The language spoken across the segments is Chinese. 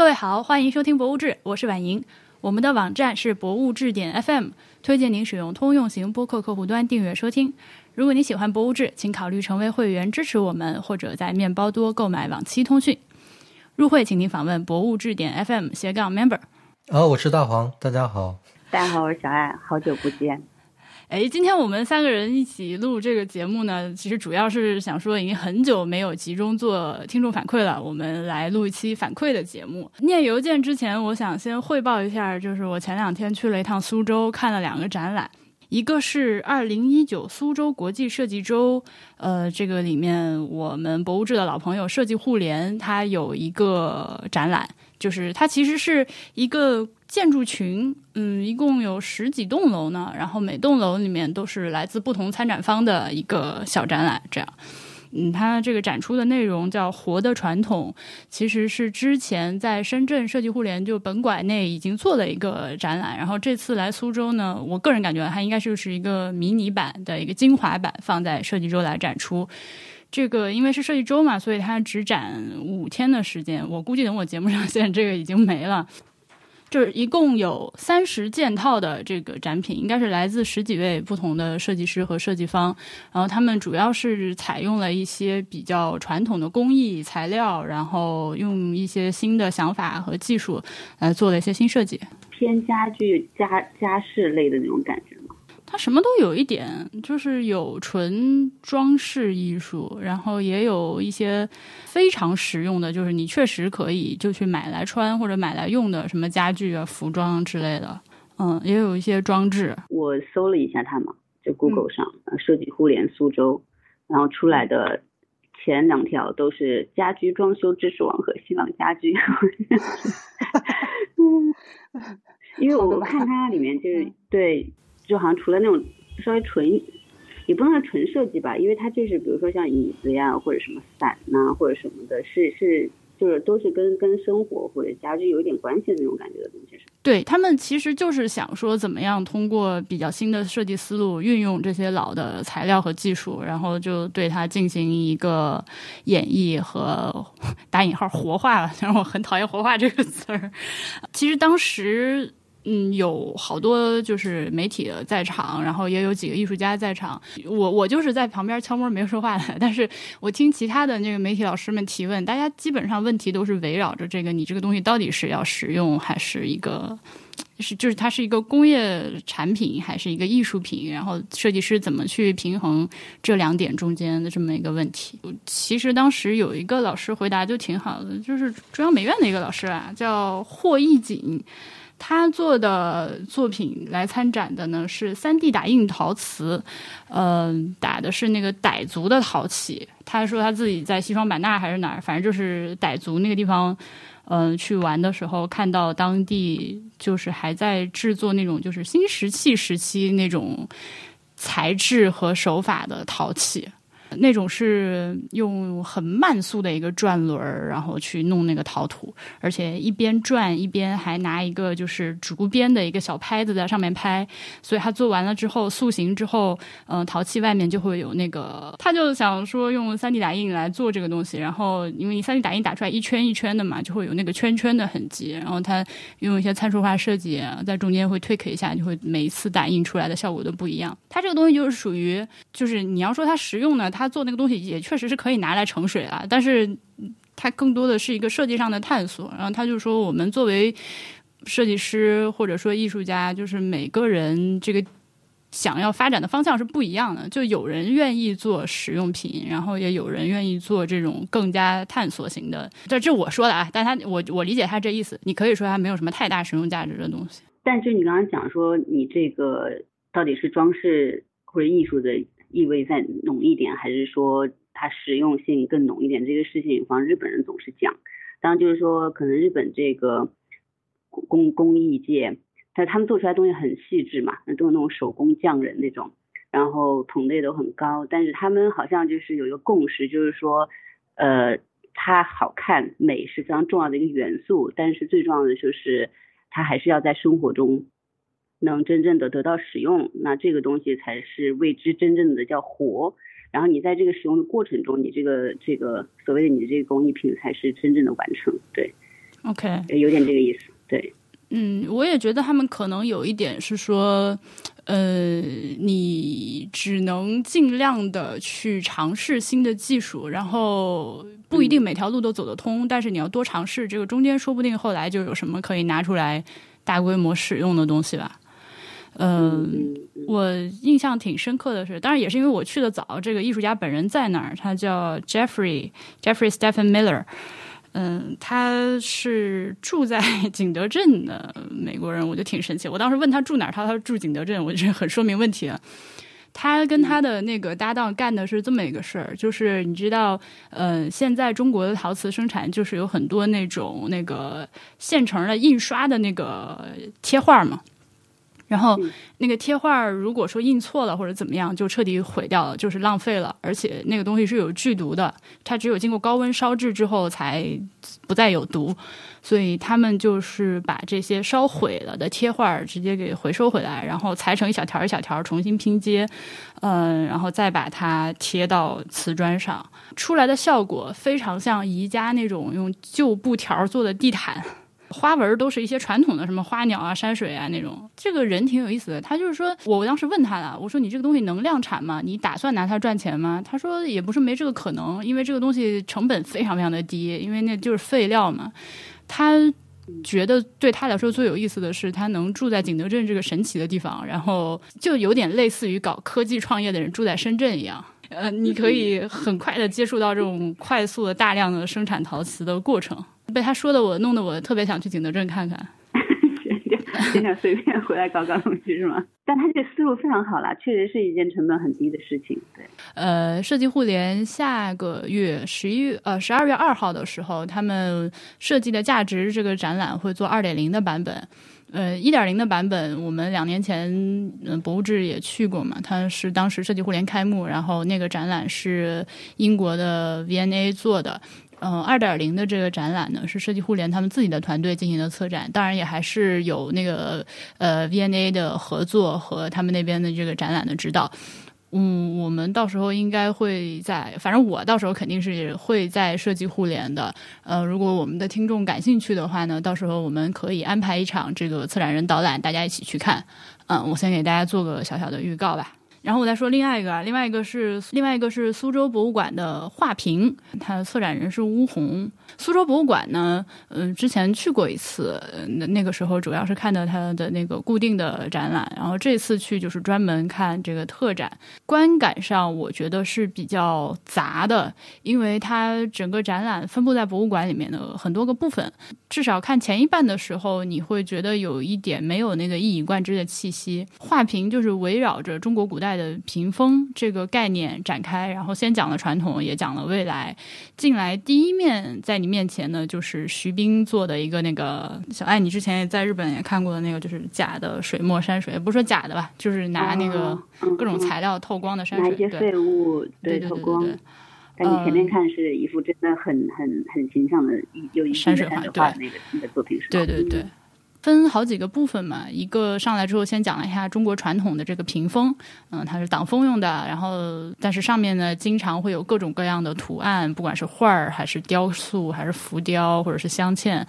各位好，欢迎收听《博物志》，我是婉莹。我们的网站是博物志点 FM，推荐您使用通用型播客客户端订阅收听。如果您喜欢《博物志》，请考虑成为会员支持我们，或者在面包多购买往期通讯。入会请您访问博物志点 FM 斜杠 Member。啊，我是大黄，大家好。大家好，我是小爱，好久不见。哎，今天我们三个人一起录这个节目呢，其实主要是想说，已经很久没有集中做听众反馈了，我们来录一期反馈的节目。念邮件之前，我想先汇报一下，就是我前两天去了一趟苏州，看了两个展览，一个是二零一九苏州国际设计周，呃，这个里面我们博物志的老朋友设计互联，它有一个展览，就是它其实是一个。建筑群，嗯，一共有十几栋楼呢，然后每栋楼里面都是来自不同参展方的一个小展览，这样，嗯，它这个展出的内容叫“活的传统”，其实是之前在深圳设计互联就本馆内已经做了一个展览，然后这次来苏州呢，我个人感觉它应该就是一个迷你版的一个精华版，放在设计周来展出。这个因为是设计周嘛，所以它只展五天的时间，我估计等我节目上线，这个已经没了。就是一共有三十件套的这个展品，应该是来自十几位不同的设计师和设计方，然后他们主要是采用了一些比较传统的工艺材料，然后用一些新的想法和技术来做了一些新设计，偏家具家家饰类的那种感觉。它什么都有一点，就是有纯装饰艺术，然后也有一些非常实用的，就是你确实可以就去买来穿或者买来用的什么家具啊、服装之类的。嗯，也有一些装置。我搜了一下它嘛，就 Google 上设计互联苏州，然后出来的前两条都是家居装修知识网和新浪家居。嗯，因为我看它里面就是对。就好像除了那种稍微纯，也不能说纯设计吧，因为它就是比如说像椅子呀，或者什么伞呐，或者什么的，是是就是都是跟跟生活或者家具有一点关系的那种感觉的东西。对他们其实就是想说，怎么样通过比较新的设计思路，运用这些老的材料和技术，然后就对它进行一个演绎和打引号活化了。然我很讨厌“活化”这个词儿。其实当时。嗯，有好多就是媒体在场，然后也有几个艺术家在场。我我就是在旁边悄摸没说话的，但是我听其他的那个媒体老师们提问，大家基本上问题都是围绕着这个：你这个东西到底是要实用，还是一个是就是它是一个工业产品，还是一个艺术品？然后设计师怎么去平衡这两点中间的这么一个问题？其实当时有一个老师回答就挺好的，就是中央美院的一个老师啊，叫霍义锦。他做的作品来参展的呢是三 D 打印陶瓷，嗯，打的是那个傣族的陶器。他说他自己在西双版纳还是哪儿，反正就是傣族那个地方，嗯，去玩的时候看到当地就是还在制作那种就是新石器时期那种材质和手法的陶器。那种是用很慢速的一个转轮，然后去弄那个陶土，而且一边转一边还拿一个就是竹编的一个小拍子在上面拍，所以他做完了之后塑形之后，嗯，陶器外面就会有那个，他就想说用三 D 打印来做这个东西，然后因为你三 D 打印打出来一圈一圈的嘛，就会有那个圈圈的痕迹，然后他用一些参数化设计在中间会推 k 一下，就会每一次打印出来的效果都不一样。它这个东西就是属于，就是你要说它实用呢，它做那个东西也确实是可以拿来盛水啊，但是它更多的是一个设计上的探索。然后他就说，我们作为设计师或者说艺术家，就是每个人这个想要发展的方向是不一样的。就有人愿意做实用品，然后也有人愿意做这种更加探索型的。这这我说的啊，但他我我理解他这意思。你可以说它没有什么太大实用价值的东西。但就你刚刚讲说，你这个到底是装饰或者艺术的？意味再浓一点，还是说它实用性更浓一点？这个事情，方日本人总是讲。当然，就是说，可能日本这个工工艺界，但他们做出来东西很细致嘛，那都是那种手工匠人那种，然后品类都很高。但是他们好像就是有一个共识，就是说，呃，它好看美是非常重要的一个元素，但是最重要的就是它还是要在生活中。能真正的得到使用，那这个东西才是为之真正的叫活。然后你在这个使用的过程中，你这个这个所谓的你的这个工艺品才是真正的完成。对，OK，有点这个意思。对，嗯，我也觉得他们可能有一点是说，呃，你只能尽量的去尝试新的技术，然后不一定每条路都走得通，但是你要多尝试，这个中间说不定后来就有什么可以拿出来大规模使用的东西吧。嗯，我印象挺深刻的是，当然也是因为我去的早，这个艺术家本人在那儿，他叫 Jeffrey Jeffrey Stephen Miller。嗯，他是住在景德镇的美国人，我就挺神奇。我当时问他住哪儿，他说住景德镇，我觉得很说明问题了。他跟他的那个搭档干的是这么一个事儿，就是你知道，呃，现在中国的陶瓷生产就是有很多那种那个现成的印刷的那个贴画嘛。然后那个贴画如果说印错了或者怎么样，就彻底毁掉了，就是浪费了。而且那个东西是有剧毒的，它只有经过高温烧制之后才不再有毒。所以他们就是把这些烧毁了的贴画直接给回收回来，然后裁成一小条一小条，重新拼接，嗯，然后再把它贴到瓷砖上，出来的效果非常像宜家那种用旧布条做的地毯。花纹都是一些传统的，什么花鸟啊、山水啊那种。这个人挺有意思的，他就是说，我当时问他了，我说你这个东西能量产吗？你打算拿它赚钱吗？他说也不是没这个可能，因为这个东西成本非常非常的低，因为那就是废料嘛。他觉得对他来说最有意思的是，他能住在景德镇这个神奇的地方，然后就有点类似于搞科技创业的人住在深圳一样。呃，你可以很快的接触到这种快速的大量的生产陶瓷的过程。被他说的我弄得我特别想去景德镇看看，经常随便回来搞搞东西是吗？但他这个思路非常好啦，确实是一件成本很低的事情。对，呃，设计互联下个月十一月呃十二月二号的时候，他们设计的价值这个展览会做二点零的版本。呃，一点零的版本我们两年前嗯博物志也去过嘛，它是当时设计互联开幕，然后那个展览是英国的 V N A 做的。嗯，二点零的这个展览呢，是设计互联他们自己的团队进行的策展，当然也还是有那个呃 VNA 的合作和他们那边的这个展览的指导。嗯，我们到时候应该会在，反正我到时候肯定是会在设计互联的。呃，如果我们的听众感兴趣的话呢，到时候我们可以安排一场这个策展人导览，大家一起去看。嗯，我先给大家做个小小的预告吧。然后我再说另外一个，另外一个是另外一个是苏州博物馆的画屏，它的策展人是乌红。苏州博物馆呢，嗯，之前去过一次，那那个时候主要是看的它的那个固定的展览，然后这次去就是专门看这个特展。观感上我觉得是比较杂的，因为它整个展览分布在博物馆里面的很多个部分，至少看前一半的时候，你会觉得有一点没有那个一以贯之的气息。画屏就是围绕着中国古代的屏风这个概念展开，然后先讲了传统，也讲了未来。进来第一面在你。面前呢，就是徐冰做的一个那个小爱，你之前也在日本也看过的那个，就是假的水墨山水，不是说假的吧，就是拿那个各种材料透光的山水，拿一些废物对透光。但你前面看是一幅真的很很很形象的有一山水画，对那个那个作品是对对对。分好几个部分嘛，一个上来之后先讲了一下中国传统的这个屏风，嗯，它是挡风用的，然后但是上面呢经常会有各种各样的图案，不管是画儿还是雕塑还是浮雕或者是镶嵌，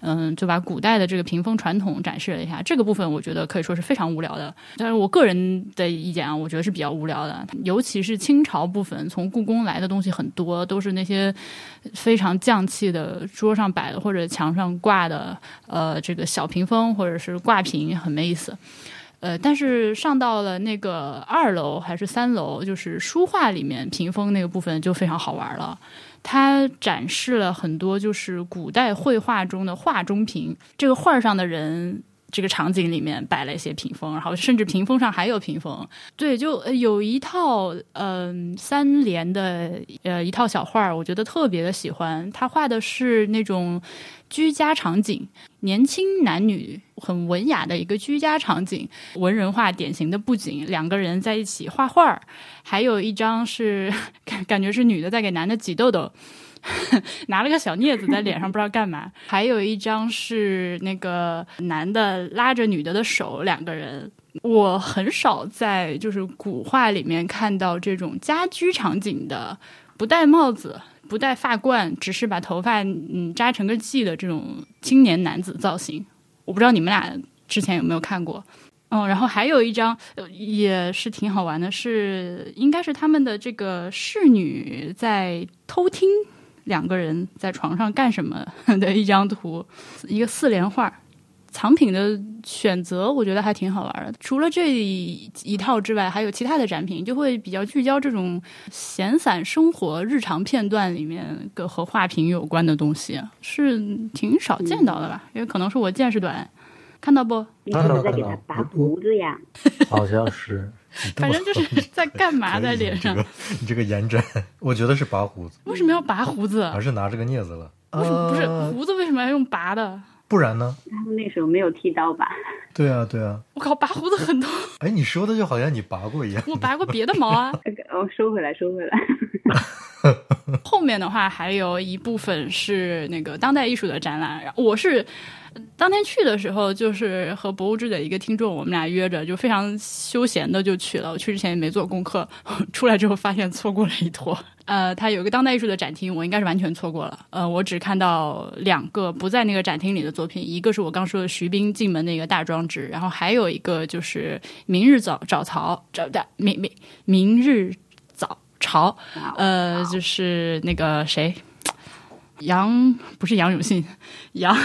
嗯，就把古代的这个屏风传统展示了一下。这个部分我觉得可以说是非常无聊的，但是我个人的意见啊，我觉得是比较无聊的，尤其是清朝部分，从故宫来的东西很多，都是那些非常匠气的桌上摆的或者墙上挂的，呃，这个小屏。屏风或者是挂屏很没意思，呃，但是上到了那个二楼还是三楼，就是书画里面屏风那个部分就非常好玩了。它展示了很多就是古代绘画中的画中屏，这个画上的人。这个场景里面摆了一些屏风，然后甚至屏风上还有屏风。对，就有一套嗯三联的呃一套小画，我觉得特别的喜欢。他画的是那种居家场景，年轻男女很文雅的一个居家场景，文人画典型的布景，两个人在一起画画。还有一张是 感感觉是女的在给男的挤痘痘。拿了个小镊子在脸上，不知道干嘛。还有一张是那个男的拉着女的的手，两个人。我很少在就是古画里面看到这种家居场景的不戴帽子、不戴发冠，只是把头发嗯扎成个髻的这种青年男子造型。我不知道你们俩之前有没有看过。嗯，然后还有一张也是挺好玩的，是应该是他们的这个侍女在偷听两个人在床上干什么 的一张图，一个四连画。藏品的选择我觉得还挺好玩的。除了这一套之外，还有其他的展品，就会比较聚焦这种闲散生活、日常片段里面跟和画屏有关的东西，是挺少见到的吧？因为可能是我见识短。看到不？你是在给他拔胡子呀？好像是。反正就是在干嘛在脸上？你这个延展，我觉得是拔胡子。为什么要拔胡子？还是拿这个镊子了？为什么不是胡子？为什么要用拔的？不然呢？他们那时候没有剃刀吧？对啊，对啊。我靠，拔胡子很痛。哎，你说的就好像你拔过一样。我拔过别的毛啊。我，收回来，收回来。后面的话还有一部分是那个当代艺术的展览，我是。当天去的时候，就是和博物志的一个听众，我们俩约着，就非常休闲的就去了。我去之前也没做功课，出来之后发现错过了一坨。呃，它有个当代艺术的展厅，我应该是完全错过了。呃，我只看到两个不在那个展厅里的作品，一个是我刚说的徐冰进门那个大装置，然后还有一个就是明日早早朝，早的明明明日早朝，呃，就是那个谁，杨不是杨永信，杨。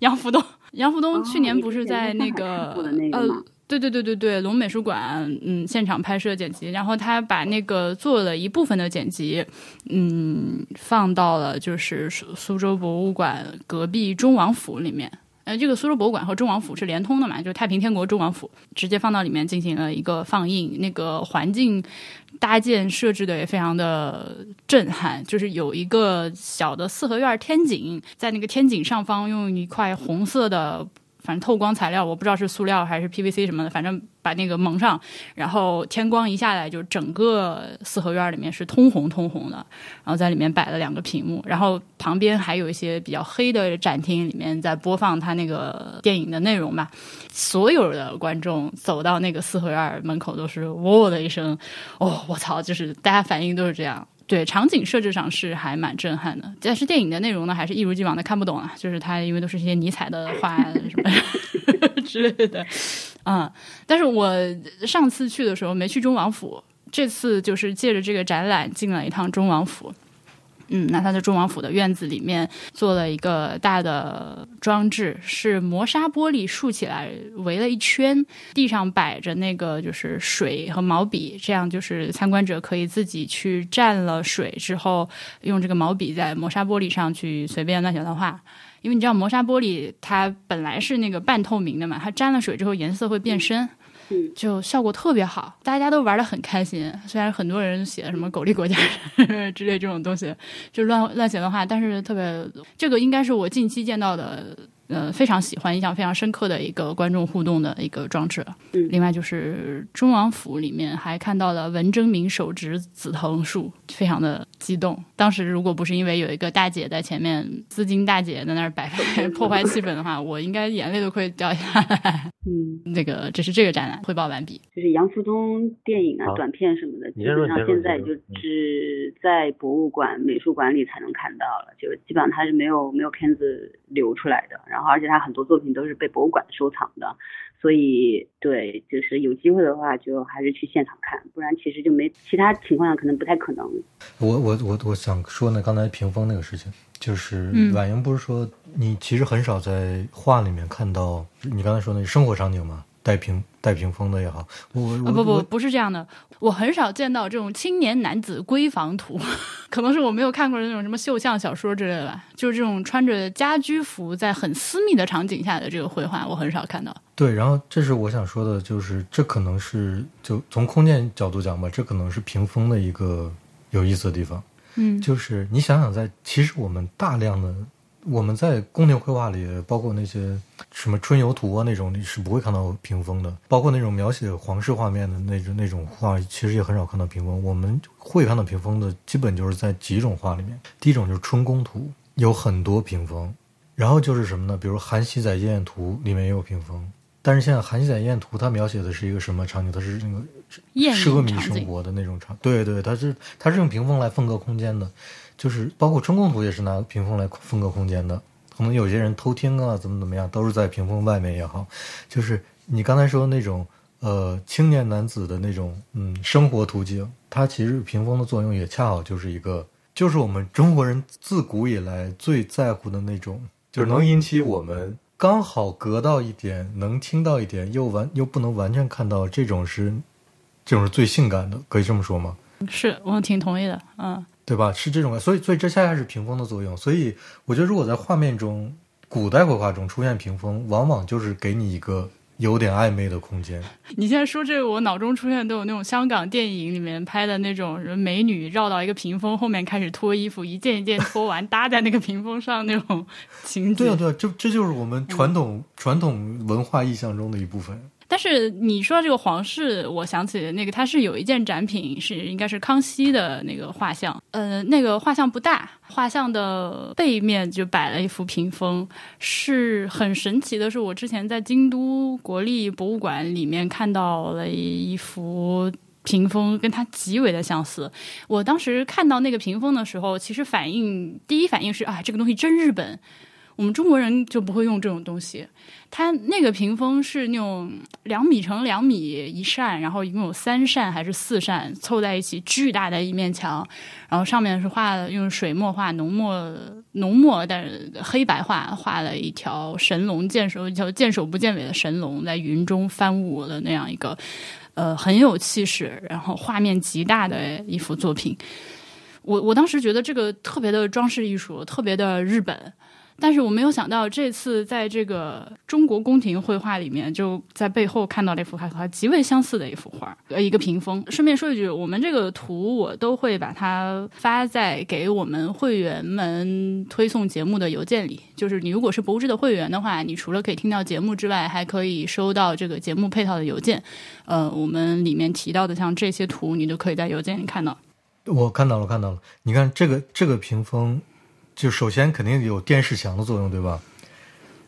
杨福东，杨福东去年不是在那个呃，对对对对对，龙美术馆嗯现场拍摄剪辑，然后他把那个做了一部分的剪辑，嗯，放到了就是苏苏州博物馆隔壁中王府里面。呃，这个苏州博物馆和中王府是连通的嘛，就是太平天国中王府直接放到里面进行了一个放映，那个环境。搭建设置的也非常的震撼，就是有一个小的四合院天井，在那个天井上方用一块红色的。反正透光材料，我不知道是塑料还是 PVC 什么的，反正把那个蒙上，然后天光一下来，就整个四合院里面是通红通红的。然后在里面摆了两个屏幕，然后旁边还有一些比较黑的展厅，里面在播放他那个电影的内容吧。所有的观众走到那个四合院门口都是“喔”的一声，哦，我操！就是大家反应都是这样。对场景设置上是还蛮震撼的，但是电影的内容呢，还是一如既往的看不懂啊。就是它因为都是一些尼采的话什么 之类的，啊。但是我上次去的时候没去中王府，这次就是借着这个展览进了一趟中王府。嗯，那他在中王府的院子里面做了一个大的装置，是磨砂玻璃竖起来围了一圈，地上摆着那个就是水和毛笔，这样就是参观者可以自己去蘸了水之后，用这个毛笔在磨砂玻璃上去随便乱写乱画。因为你知道磨砂玻璃它本来是那个半透明的嘛，它沾了水之后颜色会变深。就效果特别好，大家都玩的很开心。虽然很多人写什么“狗立国家” 之类这种东西，就乱乱写的话，但是特别这个应该是我近期见到的。呃，非常喜欢、印象非常深刻的一个观众互动的一个装置。嗯，另外就是中王府里面还看到了文征明手植紫藤树，非常的激动。当时如果不是因为有一个大姐在前面，资金大姐在那儿摆 破坏气氛的话，我应该眼泪都会掉下来。嗯，那个这是这个展览汇报完毕。就是杨福东电影啊、短片什么的，基本上现在就只在博物馆、美术馆里才能看到了，就基本上他是没有没有片子流出来的。然后，而且他很多作品都是被博物馆收藏的，所以对，就是有机会的话，就还是去现场看，不然其实就没其他情况下可能不太可能。我我我我想说呢，刚才屏风那个事情，就是婉莹不是说你其实很少在画里面看到你刚才说那生活场景吗？带屏带屏风的也好，我不不不是这样的，我很少见到这种青年男子闺房图，可能是我没有看过的那种什么绣像小说之类的吧，就是这种穿着家居服在很私密的场景下的这个绘画，我很少看到。对，然后这是我想说的，就是这可能是就从空间角度讲吧，这可能是屏风的一个有意思的地方。嗯，就是你想想，在其实我们大量的。我们在宫廷绘画里，包括那些什么春游图啊那种，你是不会看到屏风的。包括那种描写皇室画面的那种那种画，其实也很少看到屏风。我们会看到屏风的，基本就是在几种画里面。第一种就是春宫图，有很多屏风。然后就是什么呢？比如《韩熙载夜宴图》里面也有屏风。但是现在《韩熙载夜宴图》它描写的是一个什么场景？它是那个奢靡生活的那种场，对对，它是它是用屏风来分割空间的，就是包括春宫图也是拿屏风来分割空间的。可能有些人偷听啊，怎么怎么样，都是在屏风外面也好。就是你刚才说那种呃青年男子的那种嗯生活图景，它其实屏风的作用也恰好就是一个，就是我们中国人自古以来最在乎的那种，就是能引起我们刚好隔到一点，能听到一点，又完又不能完全看到，这种是这种是最性感的，可以这么说吗？是我挺同意的，嗯。对吧？是这种感，所以所以这恰恰是屏风的作用。所以我觉得，如果在画面中，古代绘画中出现屏风，往往就是给你一个有点暧昧的空间。你现在说这个，我脑中出现都有那种香港电影里面拍的那种美女绕到一个屏风后面开始脱衣服，一件一件脱完搭在那个屏风上那种 情景。对啊，对啊，这这就是我们传统、传统文化意象中的一部分。但是你说这个皇室，我想起那个，它是有一件展品是应该是康熙的那个画像，呃，那个画像不大，画像的背面就摆了一幅屏风，是很神奇的。是我之前在京都国立博物馆里面看到了一幅屏风，跟它极为的相似。我当时看到那个屏风的时候，其实反应第一反应是啊，这个东西真日本。我们中国人就不会用这种东西。它那个屏风是那种两米乘两米一扇，然后一共有三扇还是四扇凑在一起，巨大的一面墙，然后上面是画用水墨画浓墨浓墨，但是黑白画画了一条神龙见首一条见首不见尾的神龙在云中翻舞的那样一个呃很有气势，然后画面极大的一幅作品。我我当时觉得这个特别的装饰艺术，特别的日本。但是我没有想到，这次在这个中国宫廷绘画里面，就在背后看到了一幅和它极为相似的一幅画，呃，一个屏风。顺便说一句，我们这个图我都会把它发在给我们会员们推送节目的邮件里。就是你如果是博物志的会员的话，你除了可以听到节目之外，还可以收到这个节目配套的邮件。呃，我们里面提到的像这些图，你都可以在邮件里看到。我看到了，看到了。你看这个这个屏风。就首先肯定有电视墙的作用，对吧？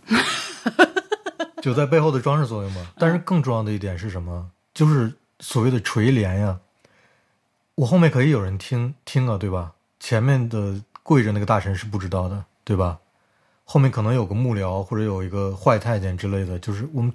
就在背后的装饰作用嘛。但是更重要的一点是什么？就是所谓的垂帘呀。我后面可以有人听听啊，对吧？前面的跪着那个大臣是不知道的，对吧？后面可能有个幕僚或者有一个坏太监之类的，就是我们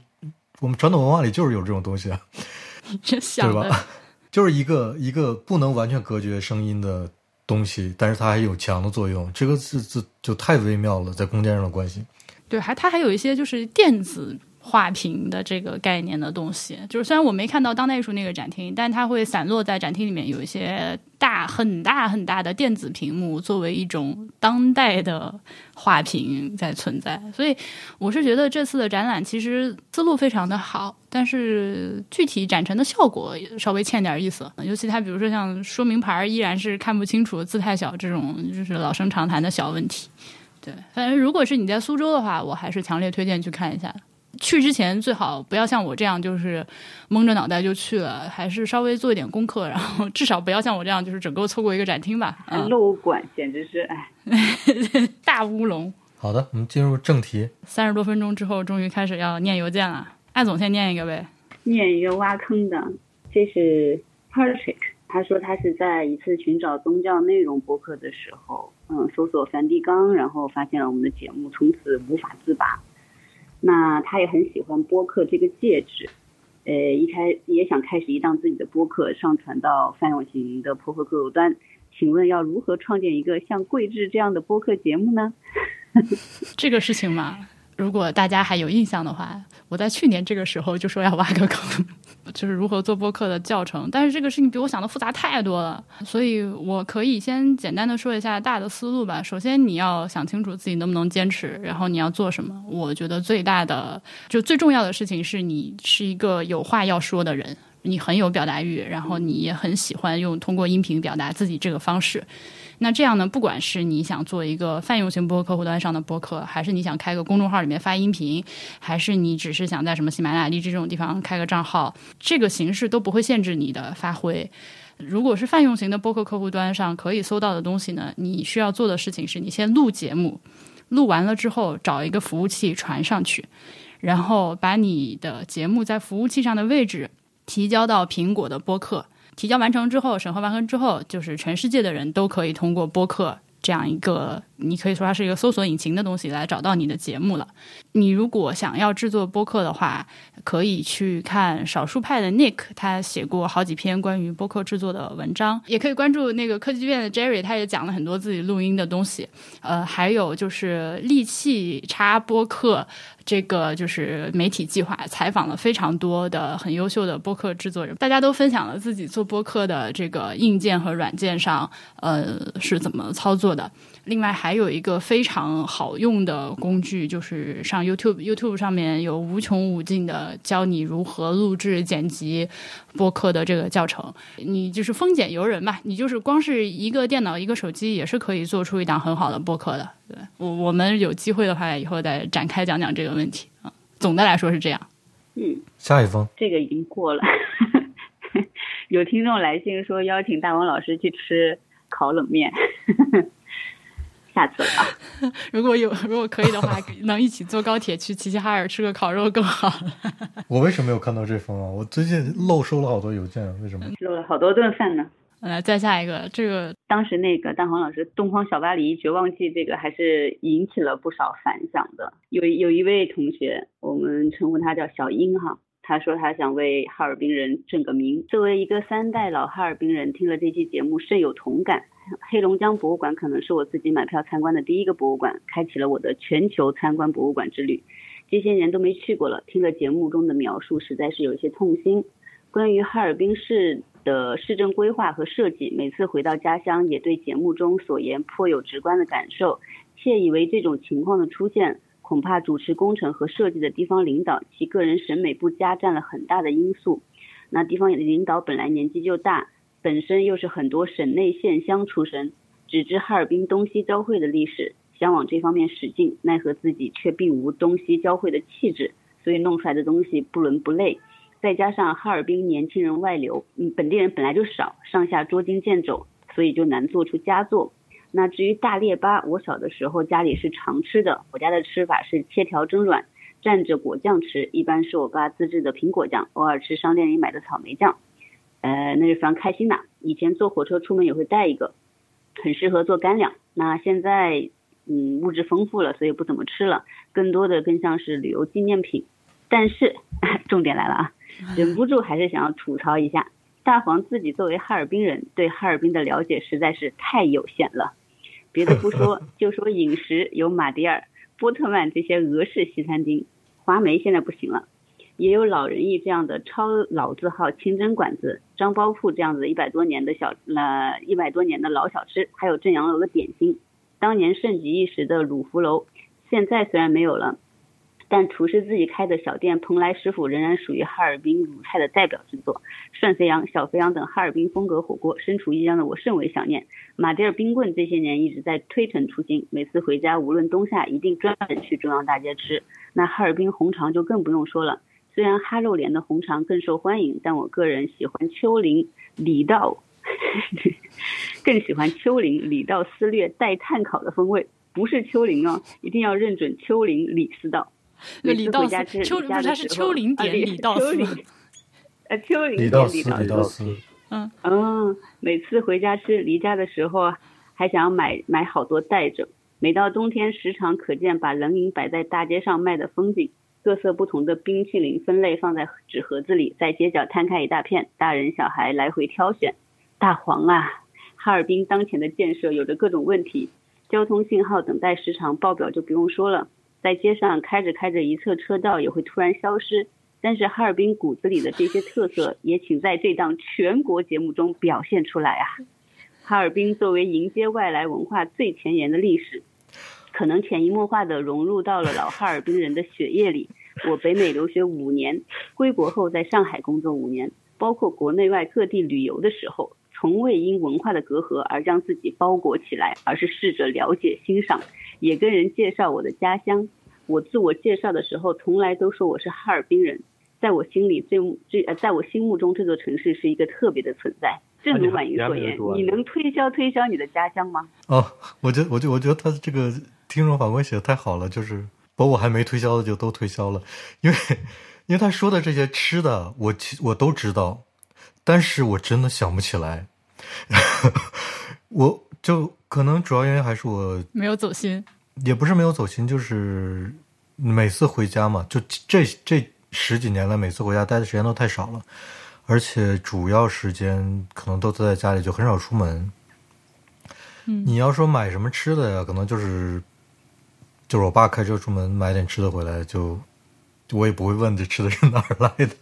我们传统文化里就是有这种东西啊，对吧？就是一个一个不能完全隔绝声音的。东西，但是它还有墙的作用，这个是是就太微妙了，在空间上的关系。对，还它还有一些就是电子。画屏的这个概念的东西，就是虽然我没看到当代艺术那个展厅，但它会散落在展厅里面，有一些大很大很大的电子屏幕，作为一种当代的画屏在存在。所以我是觉得这次的展览其实思路非常的好，但是具体展陈的效果稍微欠点意思。尤其它比如说像说明牌依然是看不清楚，字太小这种，就是老生常谈的小问题。对，反正如果是你在苏州的话，我还是强烈推荐去看一下。去之前最好不要像我这样，就是蒙着脑袋就去了，还是稍微做一点功课，然后至少不要像我这样，就是整个错过一个展厅吧。漏管简直是哎，大乌龙。好的，我们进入正题。三十多分钟之后，终于开始要念邮件了。艾总先念一个呗。念一个挖坑的，这是 Patrick，他说他是在一次寻找宗教内容博客的时候，嗯，搜索梵蒂冈，然后发现了我们的节目，从此无法自拔。那他也很喜欢播客这个介质，呃，一开也想开始一档自己的播客，上传到范永行的播客客户端。请问要如何创建一个像桂志这样的播客节目呢？这个事情嘛。如果大家还有印象的话，我在去年这个时候就说要挖个坑，就是如何做播客的教程。但是这个事情比我想的复杂太多了，所以我可以先简单的说一下大的思路吧。首先，你要想清楚自己能不能坚持，然后你要做什么。我觉得最大的就最重要的事情是你是一个有话要说的人，你很有表达欲，然后你也很喜欢用通过音频表达自己这个方式。那这样呢？不管是你想做一个泛用型播客客户端上的播客，还是你想开个公众号里面发音频，还是你只是想在什么喜马拉雅、荔枝这种地方开个账号，这个形式都不会限制你的发挥。如果是泛用型的播客客户端上可以搜到的东西呢？你需要做的事情是你先录节目，录完了之后找一个服务器传上去，然后把你的节目在服务器上的位置提交到苹果的播客。提交完成之后，审核完成之后，就是全世界的人都可以通过播客这样一个，你可以说它是一个搜索引擎的东西来找到你的节目了。你如果想要制作播客的话，可以去看少数派的 Nick，他写过好几篇关于播客制作的文章，也可以关注那个科技院的 Jerry，他也讲了很多自己录音的东西。呃，还有就是利器插播客。这个就是媒体计划，采访了非常多的很优秀的播客制作人，大家都分享了自己做播客的这个硬件和软件上，呃，是怎么操作的。另外还有一个非常好用的工具，就是上 YouTube，YouTube 上面有无穷无尽的教你如何录制、剪辑播客的这个教程。你就是丰俭由人吧，你就是光是一个电脑、一个手机，也是可以做出一档很好的播客的。对我，我们有机会的话，以后再展开讲讲这个问题啊。总的来说是这样。嗯，下一封，这个已经过了。有听众来信说邀请大王老师去吃烤冷面。下次了，如果有如果可以的话，能一起坐高铁去齐齐哈尔吃个烤肉更好了。我为什么没有看到这封啊？我最近漏收了好多邮件，为什么？漏了好多顿饭呢。来，再下一个，这个当时那个大黄老师《东方小巴黎绝望记》这个还是引起了不少反响的。有有一位同学，我们称呼他叫小英哈。他说他想为哈尔滨人正个名。作为一个三代老哈尔滨人，听了这期节目深有同感。黑龙江博物馆可能是我自己买票参观的第一个博物馆，开启了我的全球参观博物馆之旅。这些年都没去过了，听了节目中的描述，实在是有一些痛心。关于哈尔滨市的市政规划和设计，每次回到家乡，也对节目中所言颇有直观的感受，窃以为这种情况的出现。恐怕主持工程和设计的地方领导，其个人审美不佳占了很大的因素。那地方领导本来年纪就大，本身又是很多省内县乡出身，只知哈尔滨东西交汇的历史，想往这方面使劲，奈何自己却并无东西交汇的气质，所以弄出来的东西不伦不类。再加上哈尔滨年轻人外流，嗯，本地人本来就少，上下捉襟见肘，所以就难做出佳作。那至于大列巴，我小的时候家里是常吃的。我家的吃法是切条蒸软，蘸着果酱吃，一般是我爸自制的苹果酱，偶尔吃商店里买的草莓酱。呃，那是非常开心的。以前坐火车出门也会带一个，很适合做干粮。那现在，嗯，物质丰富了，所以不怎么吃了，更多的更像是旅游纪念品。但是，重点来了啊，忍不住还是想要吐槽一下，大黄自己作为哈尔滨人，对哈尔滨的了解实在是太有限了。别的不说，就说饮食有马迭尔、波特曼这些俄式西餐厅，华梅现在不行了，也有老人艺这样的超老字号清真馆子，张包铺这样子一百多年的小呃一百多年的老小吃，还有正阳楼的点心，当年盛极一时的鲁福楼，现在虽然没有了。但厨师自己开的小店蓬莱师傅仍然属于哈尔滨鲁菜的代表之作，涮肥羊、小肥羊等哈尔滨风格火锅，身处异乡的我甚为想念。马迭尔冰棍这些年一直在推陈出新，每次回家无论冬夏一定专门去中央大街吃。那哈尔滨红肠就更不用说了，虽然哈肉联的红肠更受欢迎，但我个人喜欢丘陵里道，更喜欢丘陵里道撕裂带炭烤的风味，不是丘陵哦，一定要认准丘陵里斯道。李道斯，丘不是他是丘陵点李道斯，呃，丘陵点李道斯，嗯嗯，每次回家吃离家的时候，还想要买买好多带着。每到冬天，时常可见把冷饮摆在大街上卖的风景，各色不同的冰淇淋分类放在纸盒子里，在街角摊开一大片，大人小孩来回挑选。大黄啊，哈尔滨当前的建设有着各种问题，交通信号等待时长报表就不用说了。在街上开着开着，一侧车道也会突然消失。但是哈尔滨骨子里的这些特色，也请在这档全国节目中表现出来啊！哈尔滨作为迎接外来文化最前沿的历史，可能潜移默化的融入到了老哈尔滨人的血液里。我北美留学五年，归国后在上海工作五年，包括国内外各地旅游的时候，从未因文化的隔阂而将自己包裹起来，而是试着了解欣赏。也跟人介绍我的家乡。我自我介绍的时候，从来都说我是哈尔滨人。在我心里，最最呃，在我心目中，这座城市是一个特别的存在。正如婉莹所言，你能推销推销你的家乡吗？哦，我觉得，我觉我觉得他这个听众反馈写的太好了，就是把我还没推销的就都推销了，因为因为他说的这些吃的，我其我都知道，但是我真的想不起来，我就可能主要原因还是我没有走心，也不是没有走心，就是每次回家嘛，就这这十几年来，每次回家待的时间都太少了，而且主要时间可能都在家里，就很少出门。嗯，你要说买什么吃的呀，可能就是就是我爸开车出门买点吃的回来，就我也不会问这吃的是哪儿来的，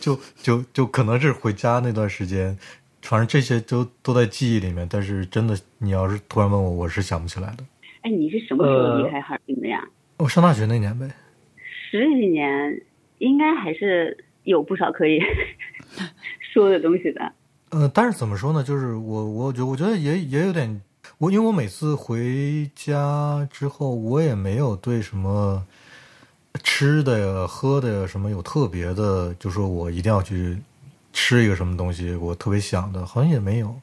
就就就可能是回家那段时间，反正这些都都在记忆里面。但是真的，你要是突然问我，我是想不起来的。哎，你是什么时候离开哈尔滨的呀？我上大学那年呗。十几年，应该还是有不少可以 说的东西的。呃，但是怎么说呢？就是我，我觉我觉得也也有点。我因为我每次回家之后，我也没有对什么吃的呀、喝的呀什么有特别的，就说我一定要去吃一个什么东西，我特别想的，好像也没有。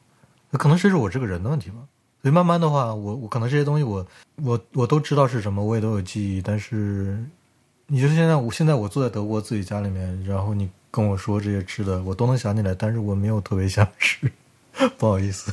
可能这是我这个人的问题吧。所以慢慢的话，我我可能这些东西，我我我都知道是什么，我也都有记忆。但是，你就现在，我现在我坐在德国自己家里面，然后你跟我说这些吃的，我都能想起来，但是我没有特别想吃，不好意思。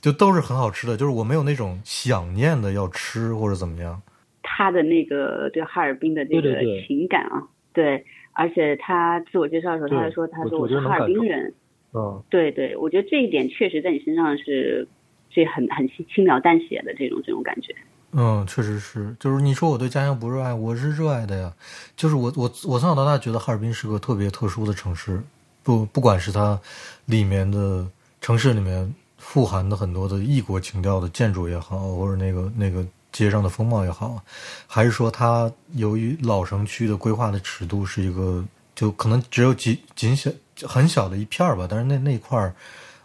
就都是很好吃的，就是我没有那种想念的要吃或者怎么样。他的那个对哈尔滨的那个情感啊，对，而且他自我介绍的时候，他还说他说我是哈尔滨人。嗯，对对，我觉得这一点确实在你身上是这很很轻描淡写的这种这种感觉。嗯，确实是，就是你说我对家乡不热爱，我是热爱的呀。就是我我我从小到大觉得哈尔滨是个特别特殊的城市，不不管是它里面的城市里面。富含的很多的异国情调的建筑也好，或者那个那个街上的风貌也好，还是说它由于老城区的规划的尺度是一个，就可能只有几仅小很小的一片儿吧，但是那那块儿，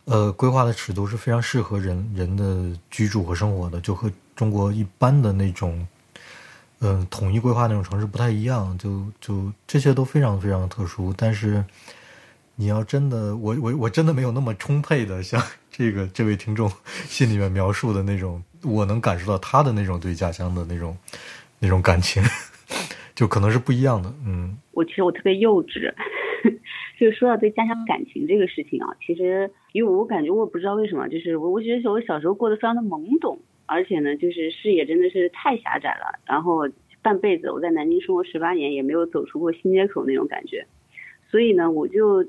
呃，规划的尺度是非常适合人人的居住和生活的，就和中国一般的那种，嗯，统一规划那种城市不太一样，就就这些都非常非常特殊，但是。你要真的，我我我真的没有那么充沛的，像这个这位听众信里面描述的那种，我能感受到他的那种对家乡的那种 那种感情，就可能是不一样的。嗯，我其实我特别幼稚，就说到对家乡感情这个事情啊，其实因为我感觉我不知道为什么，就是我我觉得我小时候过得非常的懵懂，而且呢，就是视野真的是太狭窄了，然后半辈子我在南京生活十八年，也没有走出过新街口那种感觉，所以呢，我就。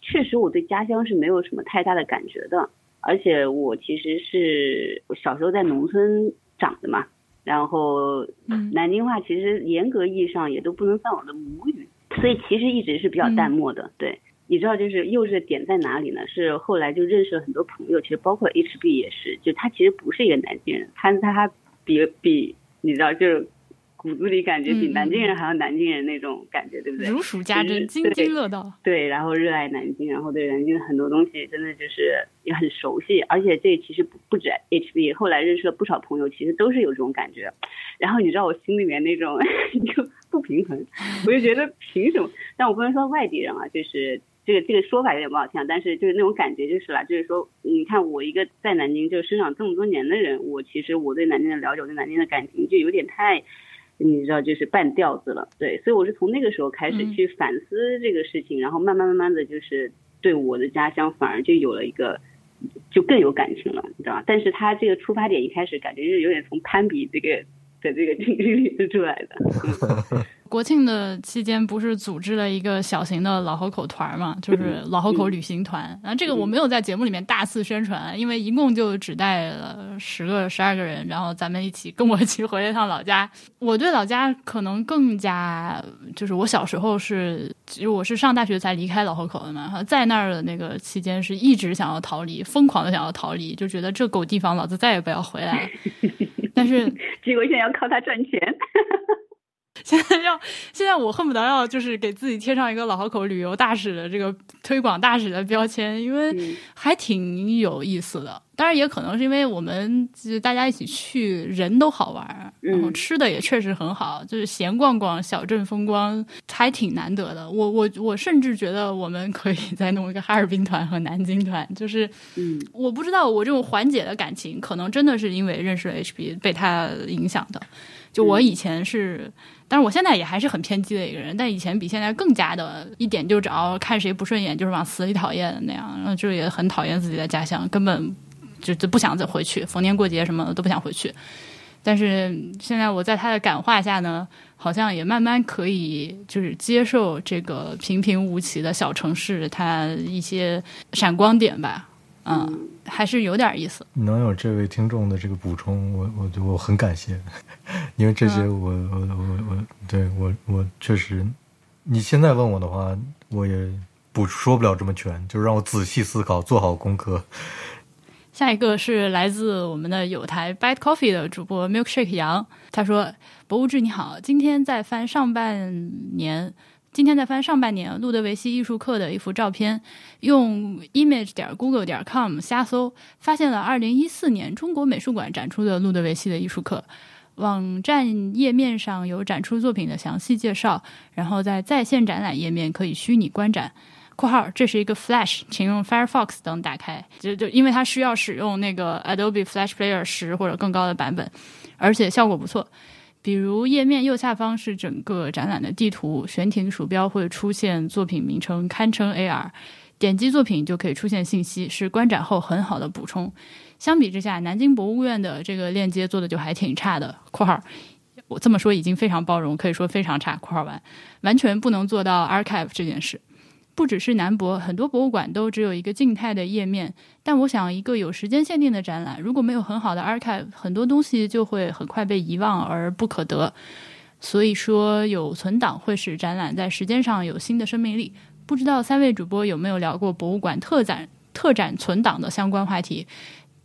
确实，我对家乡是没有什么太大的感觉的，而且我其实是小时候在农村长的嘛，然后南京话其实严格意义上也都不能算我的母语，所以其实一直是比较淡漠的。对，你知道就是幼稚的点在哪里呢？是后来就认识了很多朋友，其实包括 HB 也是，就他其实不是一个南京人，他他比比你知道就是。骨子里感觉比南京人还要南京人那种感觉，对不对？如数家珍，津津乐道。对，然后热爱南京，然后对南京的很多东西真的就是也很熟悉。而且这其实不不止 HB，后来认识了不少朋友，其实都是有这种感觉。然后你知道我心里面那种 就不平衡，我就觉得凭什么？但我不能说外地人啊，就是这个这个说法有点不好听，但是就是那种感觉就是了，就是说你看我一个在南京就生长这么多年的人，我其实我对南京的了解，我对南京的感情就有点太。你知道，就是半吊子了，对，所以我是从那个时候开始去反思这个事情，然后慢慢慢慢的就是对我的家乡反而就有了一个，就更有感情了，你知道吧？但是他这个出发点一开始感觉是有点从攀比这个的这个经历里出来的。国庆的期间不是组织了一个小型的老河口团嘛，就是老河口旅行团。然后这个我没有在节目里面大肆宣传，因为一共就只带了十个、十二个人，然后咱们一起跟我一起回了一趟老家。我对老家可能更加，就是我小时候是，其实我是上大学才离开老河口的嘛，在那儿的那个期间是一直想要逃离，疯狂的想要逃离，就觉得这狗地方老子再也不要回来了。但是 结果现在要靠他赚钱。现在要，现在我恨不得要就是给自己贴上一个老河口旅游大使的这个推广大使的标签，因为还挺有意思的。当然也可能是因为我们就大家一起去，人都好玩，然后吃的也确实很好，就是闲逛逛小镇风光还挺难得的。我我我甚至觉得我们可以再弄一个哈尔滨团和南京团，就是嗯我不知道我这种缓解的感情，可能真的是因为认识了 HB 被他影响的。就我以前是，但是我现在也还是很偏激的一个人，但以前比现在更加的一点就着看谁不顺眼就是往死里讨厌的那样，然后就也很讨厌自己的家乡，根本就就不想再回去，逢年过节什么的都不想回去。但是现在我在他的感化下呢，好像也慢慢可以就是接受这个平平无奇的小城市它一些闪光点吧，嗯，还是有点意思。能有这位听众的这个补充，我我就我很感谢，因为这些我、我我我对我我确实，你现在问我的话，我也不说不了这么全，就是让我仔细思考，做好功课。下一个是来自我们的有台 Bite Coffee 的主播 Milkshake 杨，他说：“博物志你好，今天在翻上半年，今天在翻上半年路德维希艺术课的一幅照片，用 image 点 google 点 com 瞎搜，发现了二零一四年中国美术馆展出的路德维希的艺术课。网站页面上有展出作品的详细介绍，然后在在线展览页面可以虚拟观展。”（括号这是一个 Flash，请用 Firefox 等打开。就就因为它需要使用那个 Adobe Flash Player 十或者更高的版本，而且效果不错。比如页面右下方是整个展览的地图，悬停鼠标会出现作品名称，堪称 AR。点击作品就可以出现信息，是观展后很好的补充。相比之下，南京博物院的这个链接做的就还挺差的。（括号我这么说已经非常包容，可以说非常差。）（括号完，完全不能做到 archive 这件事。）不只是南博，很多博物馆都只有一个静态的页面。但我想，一个有时间限定的展览，如果没有很好的 archive，很多东西就会很快被遗忘而不可得。所以说，有存档会使展览在时间上有新的生命力。不知道三位主播有没有聊过博物馆特展、特展存档的相关话题？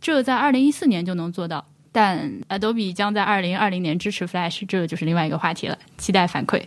这在二零一四年就能做到，但 Adobe 将在二零二零年支持 Flash，这就是另外一个话题了。期待反馈。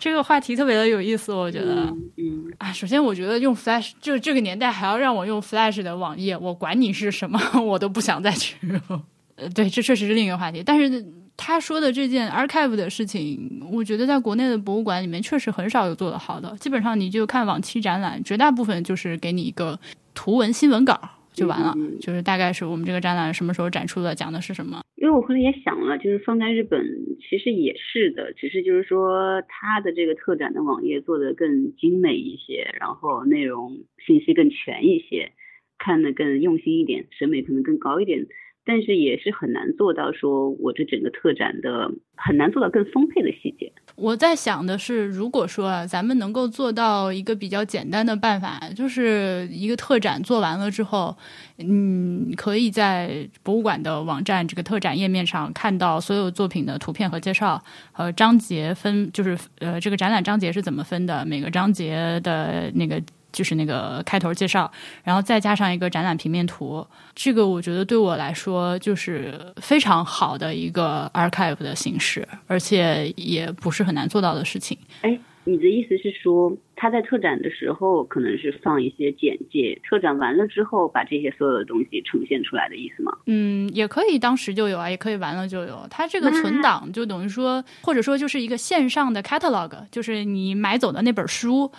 这个话题特别的有意思，我觉得，嗯啊，首先我觉得用 Flash 就这个年代还要让我用 Flash 的网页，我管你是什么，我都不想再去用。呃，对，这确实是另一个话题。但是他说的这件 archive 的事情，我觉得在国内的博物馆里面确实很少有做得好的。基本上你就看往期展览，绝大部分就是给你一个图文新闻稿就完了，嗯就是大概是我们这个展览什么时候展出的，讲的是什么。因为我后来也想了，就是放在日本其实也是的，只是就是说它的这个特展的网页做得更精美一些，然后内容信息更全一些，看的更用心一点，审美可能更高一点。但是也是很难做到说我这整个特展的很难做到更丰沛的细节。我在想的是，如果说啊，咱们能够做到一个比较简单的办法，就是一个特展做完了之后，嗯，可以在博物馆的网站这个特展页面上看到所有作品的图片和介绍，和章节分，就是呃，这个展览章节是怎么分的，每个章节的那个。就是那个开头介绍，然后再加上一个展览平面图，这个我觉得对我来说就是非常好的一个 archive 的形式，而且也不是很难做到的事情。哎，你的意思是说，他在特展的时候可能是放一些简介，特展完了之后把这些所有的东西呈现出来的意思吗？嗯，也可以当时就有啊，也可以完了就有。它这个存档就等于说，或者说就是一个线上的 catalog，就是你买走的那本书。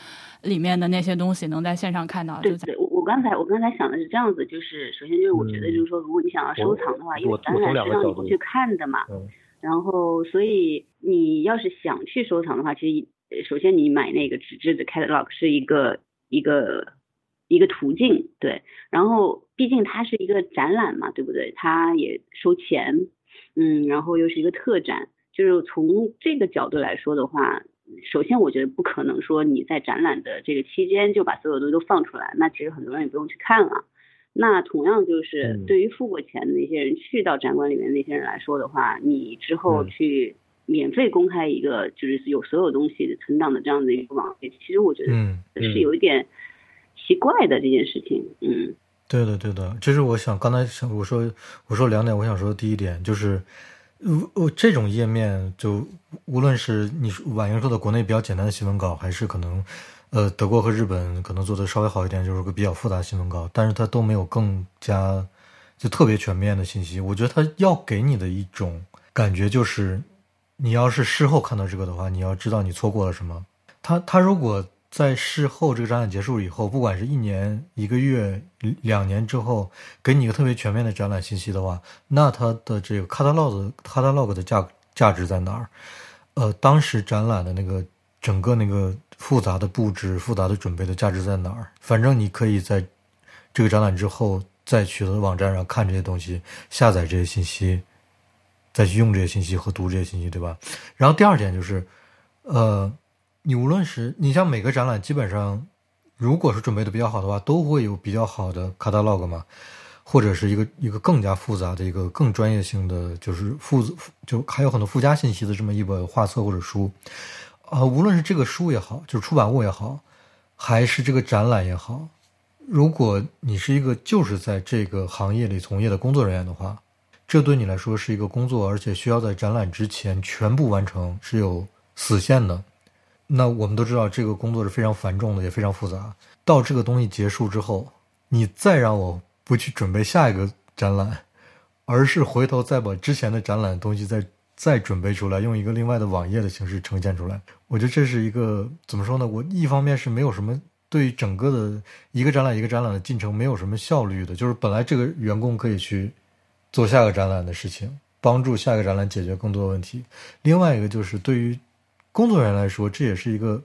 里面的那些东西能在线上看到。对对，我我刚才我刚才想的是这样子，就是首先就是我觉得就是说，如果你想要收藏的话，因为展览是让你过去看的嘛，然后所以你要是想去收藏的话，其实首先你买那个纸质的 catalog 是一个一个一个途径，对，然后毕竟它是一个展览嘛，对不对？它也收钱，嗯，然后又是一个特展，就是从这个角度来说的话。首先，我觉得不可能说你在展览的这个期间就把所有东西都放出来，那其实很多人也不用去看了。那同样就是对于付过钱的那些人，去到展馆里面那些人来说的话，你之后去免费公开一个就是有所有东西的存档的这样的一个网页，其实我觉得是有一点奇怪的这件事情。嗯，对的，对的，这是我想刚才想我说我说两点，我想说第一点就是。如呃，这种页面就无论是你婉莹说的国内比较简单的新闻稿，还是可能，呃，德国和日本可能做的稍微好一点，就是个比较复杂新闻稿，但是它都没有更加就特别全面的信息。我觉得他要给你的一种感觉就是，你要是事后看到这个的话，你要知道你错过了什么。他他如果在事后这个展览结束以后，不管是一年、一个月、两年之后，给你一个特别全面的展览信息的话，那它的这个 catalog catalog 的价价值在哪儿？呃，当时展览的那个整个那个复杂的布置、复杂的准备的价值在哪儿？反正你可以在这个展览之后再去的网站上看这些东西，下载这些信息，再去用这些信息和读这些信息，对吧？然后第二点就是，呃，你无论是你像每个展览，基本上如果是准备的比较好的话，都会有比较好的 catalog 嘛。或者是一个一个更加复杂的一个更专业性的，就是附就还有很多附加信息的这么一本画册或者书，啊，无论是这个书也好，就是出版物也好，还是这个展览也好，如果你是一个就是在这个行业里从业的工作人员的话，这对你来说是一个工作，而且需要在展览之前全部完成，是有死线的。那我们都知道，这个工作是非常繁重的，也非常复杂。到这个东西结束之后，你再让我。不去准备下一个展览，而是回头再把之前的展览东西再再准备出来，用一个另外的网页的形式呈现出来。我觉得这是一个怎么说呢？我一方面是没有什么对整个的一个展览一个展览的进程没有什么效率的，就是本来这个员工可以去做下个展览的事情，帮助下个展览解决更多的问题。另外一个就是对于工作人员来说，这也是一个。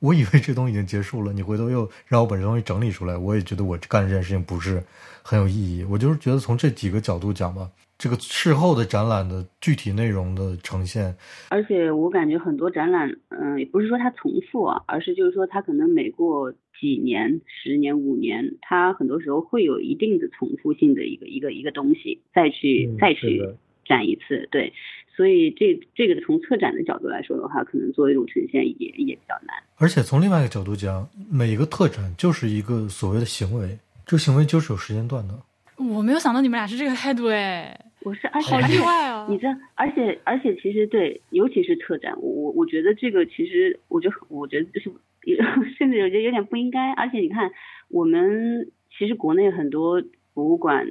我以为这东西已经结束了，你回头又让我把这东西整理出来，我也觉得我干这件事情不是很有意义。我就是觉得从这几个角度讲吧，这个事后的展览的具体内容的呈现，而且我感觉很多展览，嗯，也不是说它重复啊，而是就是说它可能每过几年、十年、五年，它很多时候会有一定的重复性的一个一个一个东西再去再去展一次，对。所以这这个从策展的角度来说的话，可能做一种呈现也也比较难。而且从另外一个角度讲，每一个特展就是一个所谓的行为，这个行为就是有时间段的。我没有想到你们俩是这个态度哎，我是而且好意外啊！你这而且而且其实对，尤其是特展，我我我觉得这个其实我觉得我觉得就是 甚至有觉得有点不应该。而且你看，我们其实国内很多博物馆，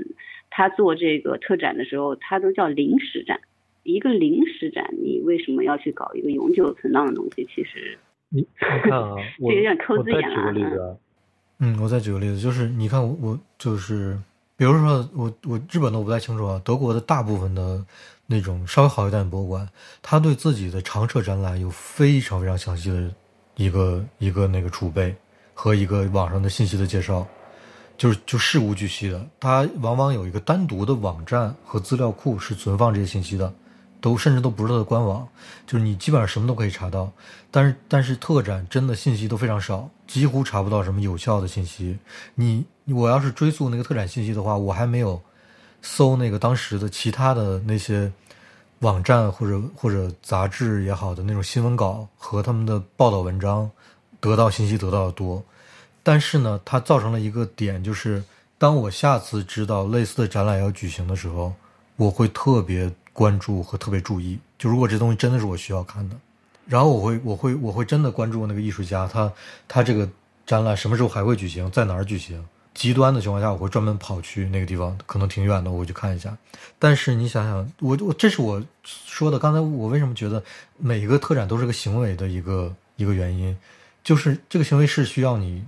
他做这个特展的时候，他都叫临时展。一个临时展，你为什么要去搞一个永久存档的东西？其实你你看啊，这有点抠字眼了。嗯，我再举个例子，就是你看我我就是，比如说我我日本的我不太清楚啊，德国的大部分的那种稍微好一点的博物馆，他对自己的常设展览有非常非常详细的一个一个那个储备和一个网上的信息的介绍。就是就事无巨细的，它往往有一个单独的网站和资料库是存放这些信息的，都甚至都不是它的官网，就是你基本上什么都可以查到。但是但是特展真的信息都非常少，几乎查不到什么有效的信息。你我要是追溯那个特展信息的话，我还没有搜那个当时的其他的那些网站或者或者杂志也好的那种新闻稿和他们的报道文章得到信息得到的多。但是呢，它造成了一个点，就是当我下次知道类似的展览要举行的时候，我会特别关注和特别注意。就如果这东西真的是我需要看的，然后我会我会我会真的关注那个艺术家，他他这个展览什么时候还会举行，在哪儿举行。极端的情况下，我会专门跑去那个地方，可能挺远的，我去看一下。但是你想想，我我这是我说的，刚才我为什么觉得每一个特展都是个行为的一个一个原因，就是这个行为是需要你。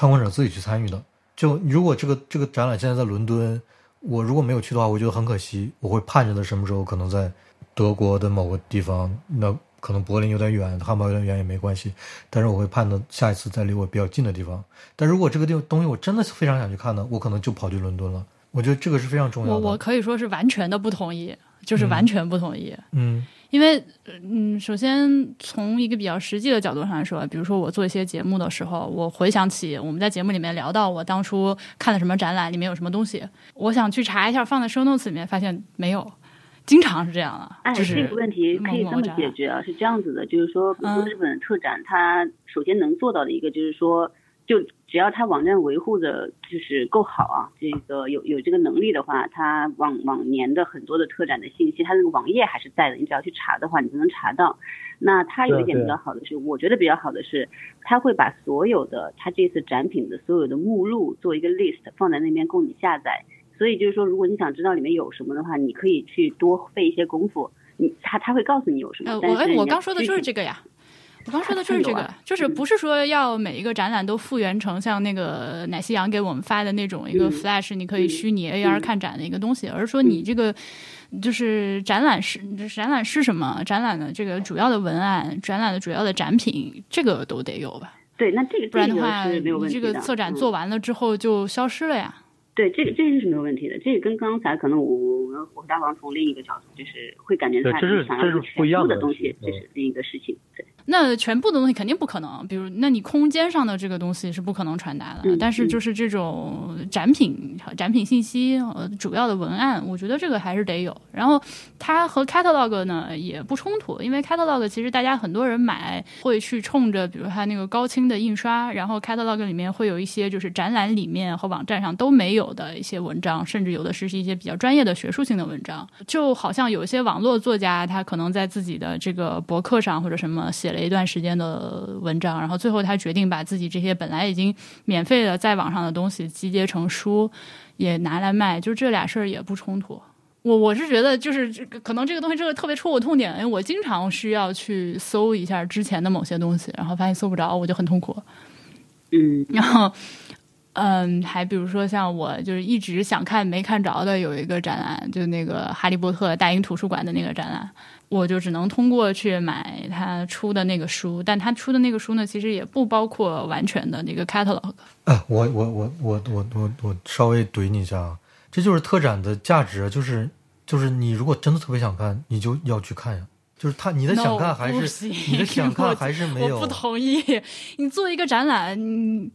参观者自己去参与的，就如果这个这个展览现在在伦敦，我如果没有去的话，我觉得很可惜。我会盼着它什么时候可能在德国的某个地方，那可能柏林有点远，汉堡有点远也没关系。但是我会盼着下一次在离我比较近的地方。但如果这个地东西我真的非常想去看呢，我可能就跑去伦敦了。我觉得这个是非常重要的。我我可以说是完全的不同意，就是完全不同意。嗯。因为，嗯，首先从一个比较实际的角度上来说，比如说我做一些节目的时候，我回想起我们在节目里面聊到我当初看的什么展览，里面有什么东西，我想去查一下，放在 show notes 里面，发现没有，经常是这样的。哎，这个问题可以这么解决啊，是这样子的，就是说，比如说日本特展，它首先能做到的一个就是说。就只要他网站维护的就是够好啊，这个有有这个能力的话，他往往年的很多的特展的信息，他那个网页还是在的，你只要去查的话，你就能查到。那他有一点比较好的是，我觉得比较好的是，他会把所有的他这次展品的所有的目录做一个 list 放在那边供你下载。所以就是说，如果你想知道里面有什么的话，你可以去多费一些功夫。你他他会告诉你有什么。呃，我哎，我刚说的就是这个呀。我刚说的就是这个，就是不是说要每一个展览都复原成像那个奶昔羊给我们发的那种一个 Flash，你可以虚拟 AR 看展的一个东西，而是说你这个就是展览是展览是什么，展览的这个主要的文案，展览的主要的展品，这个都得有吧？对，那这个不然的话，你这个策展做完了之后就消失了呀。对，这个这个是没有问题的。这个跟刚才可能我我们我和大王从另一个角度，就是会感觉他想要全部的东西，这是另一个事情。对。那全部的东西肯定不可能，比如，那你空间上的这个东西是不可能传达的。但是就是这种展品、展品信息、呃，主要的文案，我觉得这个还是得有。然后它和 catalog 呢也不冲突，因为 catalog 其实大家很多人买会去冲着，比如它那个高清的印刷，然后 catalog 里面会有一些就是展览里面和网站上都没有的一些文章，甚至有的是一些比较专业的学术性的文章。就好像有一些网络作家，他可能在自己的这个博客上或者什么写了。一段时间的文章，然后最后他决定把自己这些本来已经免费的在网上的东西集结成书，也拿来卖，就这俩事儿也不冲突。我我是觉得，就是这个可能这个东西这个特别戳我痛点，因为我经常需要去搜一下之前的某些东西，然后发现搜不着，我就很痛苦。嗯，然后嗯，还比如说像我就是一直想看没看着的有一个展览，就那个《哈利波特》大英图书馆的那个展览。我就只能通过去买他出的那个书，但他出的那个书呢，其实也不包括完全的那个 catalog。啊，我我我我我我我稍微怼你一下啊，这就是特展的价值，就是就是你如果真的特别想看，你就要去看呀。就是他，你的想看还是你的想 看还是没有？我不同意。你做一个展览，你。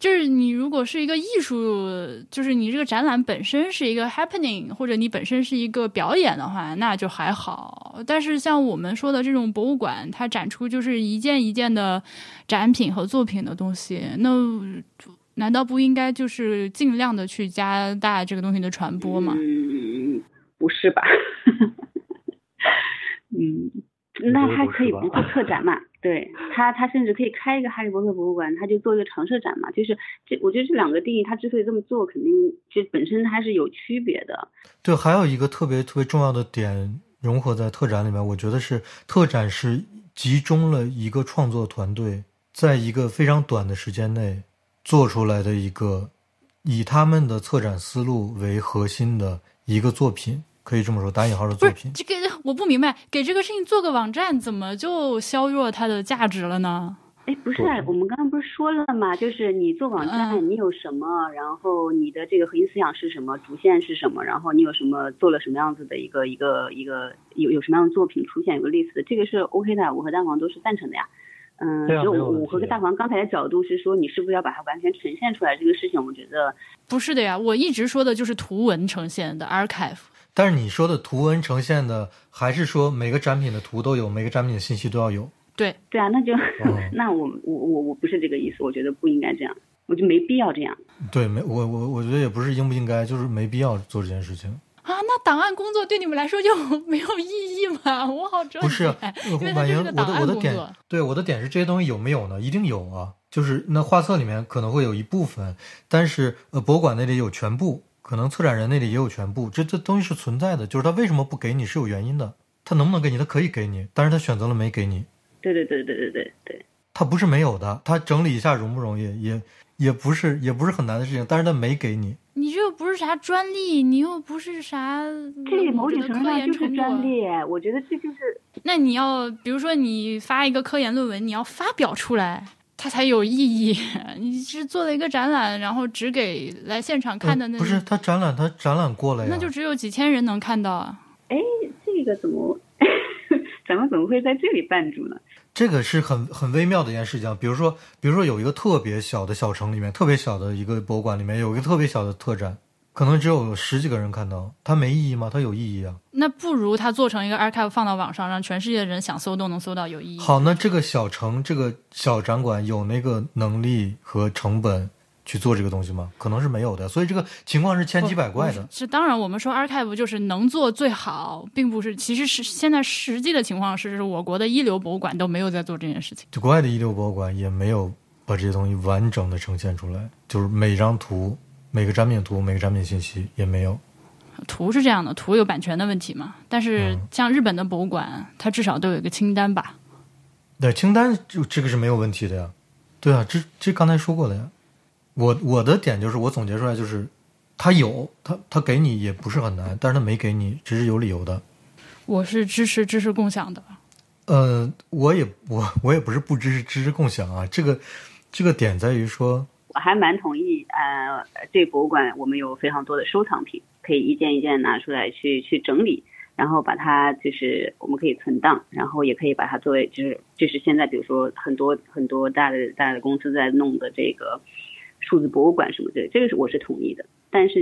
就是你如果是一个艺术，就是你这个展览本身是一个 happening，或者你本身是一个表演的话，那就还好。但是像我们说的这种博物馆，它展出就是一件一件的展品和作品的东西，那难道不应该就是尽量的去加大这个东西的传播吗？嗯，不是吧？嗯。那他可以不做特展嘛？对他，他甚至可以开一个哈利波特博物馆，他就做一个常设展嘛。就是这，我觉得这两个定义，他之所以这么做，肯定就本身它是有区别的。对，还有一个特别特别重要的点融合在特展里面，我觉得是特展是集中了一个创作团队，在一个非常短的时间内做出来的一个以他们的策展思路为核心的一个作品。可以这么说，打引号的作品。这个我不明白，给这个事情做个网站，怎么就削弱它的价值了呢？哎，不是，我们刚刚不是说了吗？就是你做网站，你有什么？然后你的这个核心思想是什么？主线是什么？然后你有什么做了什么样子的一个一个一个有有什么样的作品出现？有个类似的，这个是 OK 的，我和大黄都是赞成的呀。嗯，就我和大黄刚才的角度是说，你是不是要把它完全呈现出来？这个事情，我觉得不是的呀。我一直说的就是图文呈现的 archive。但是你说的图文呈现的，还是说每个展品的图都有，每个展品的信息都要有？对对啊，那就 那我我我我不是这个意思，我觉得不应该这样，我就没必要这样。对，没我我我觉得也不是应不应该，就是没必要做这件事情啊。那档案工作对你们来说就 没有意义吗？我好着急。不是，婉莹，我的我的点，对我的点是这些东西有没有呢？一定有啊，就是那画册里面可能会有一部分，但是呃，博物馆那里有全部。可能策展人那里也有全部，这这东西是存在的，就是他为什么不给你是有原因的，他能不能给你，他可以给你，但是他选择了没给你。对对对对对对对，他不是没有的，他整理一下容不容易，也也不是也不是很难的事情，但是他没给你。你这又不是啥专利，你又不是啥，这某种程度上就是专利，我觉得这就是。那你要比如说你发一个科研论文，你要发表出来。它才有意义。你是做了一个展览，然后只给来现场看的那不是他展览，他展览过了呀，那就只有几千人能看到啊。哎，这个怎么 咱们怎么会在这里绊住呢？这个是很很微妙的一件事情。比如说，比如说有一个特别小的小城里面，特别小的一个博物馆里面有一个特别小的特展。可能只有十几个人看到，它没意义吗？它有意义啊。那不如它做成一个 archive 放到网上，让全世界的人想搜都能搜到，有意义。好，那这个小城这个小展馆有那个能力和成本去做这个东西吗？可能是没有的。所以这个情况是千奇百怪的。是当然，我们说 archive 就是能做最好，并不是。其实是现在实际的情况是，我国的一流博物馆都没有在做这件事情。就国外的一流博物馆也没有把这些东西完整的呈现出来，就是每张图。每个展品图、每个展品信息也没有。图是这样的，图有版权的问题嘛？但是像日本的博物馆，它至少都有一个清单吧？对，清单就这个是没有问题的呀。对啊，这这刚才说过了呀。我我的点就是，我总结出来就是，他有他他给你也不是很难，但是他没给你，只是有理由的。我是支持知识共享的。呃，我也我我也不是不支持知识共享啊。这个这个点在于说，我还蛮同意。呃，这博物馆我们有非常多的收藏品，可以一件一件拿出来去去整理，然后把它就是我们可以存档，然后也可以把它作为就是就是现在比如说很多很多大的大的公司在弄的这个。数字博物馆什么的，这个是我是同意的。但是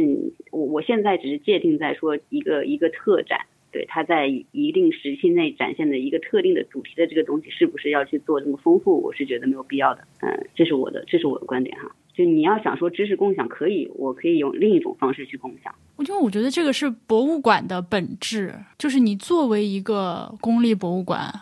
我我现在只是界定在说一个一个特展，对它在一定时期内展现的一个特定的主题的这个东西，是不是要去做这么丰富？我是觉得没有必要的。嗯，这是我的这是我的观点哈。就你要想说知识共享可以，我可以用另一种方式去共享。因为我觉得这个是博物馆的本质，就是你作为一个公立博物馆。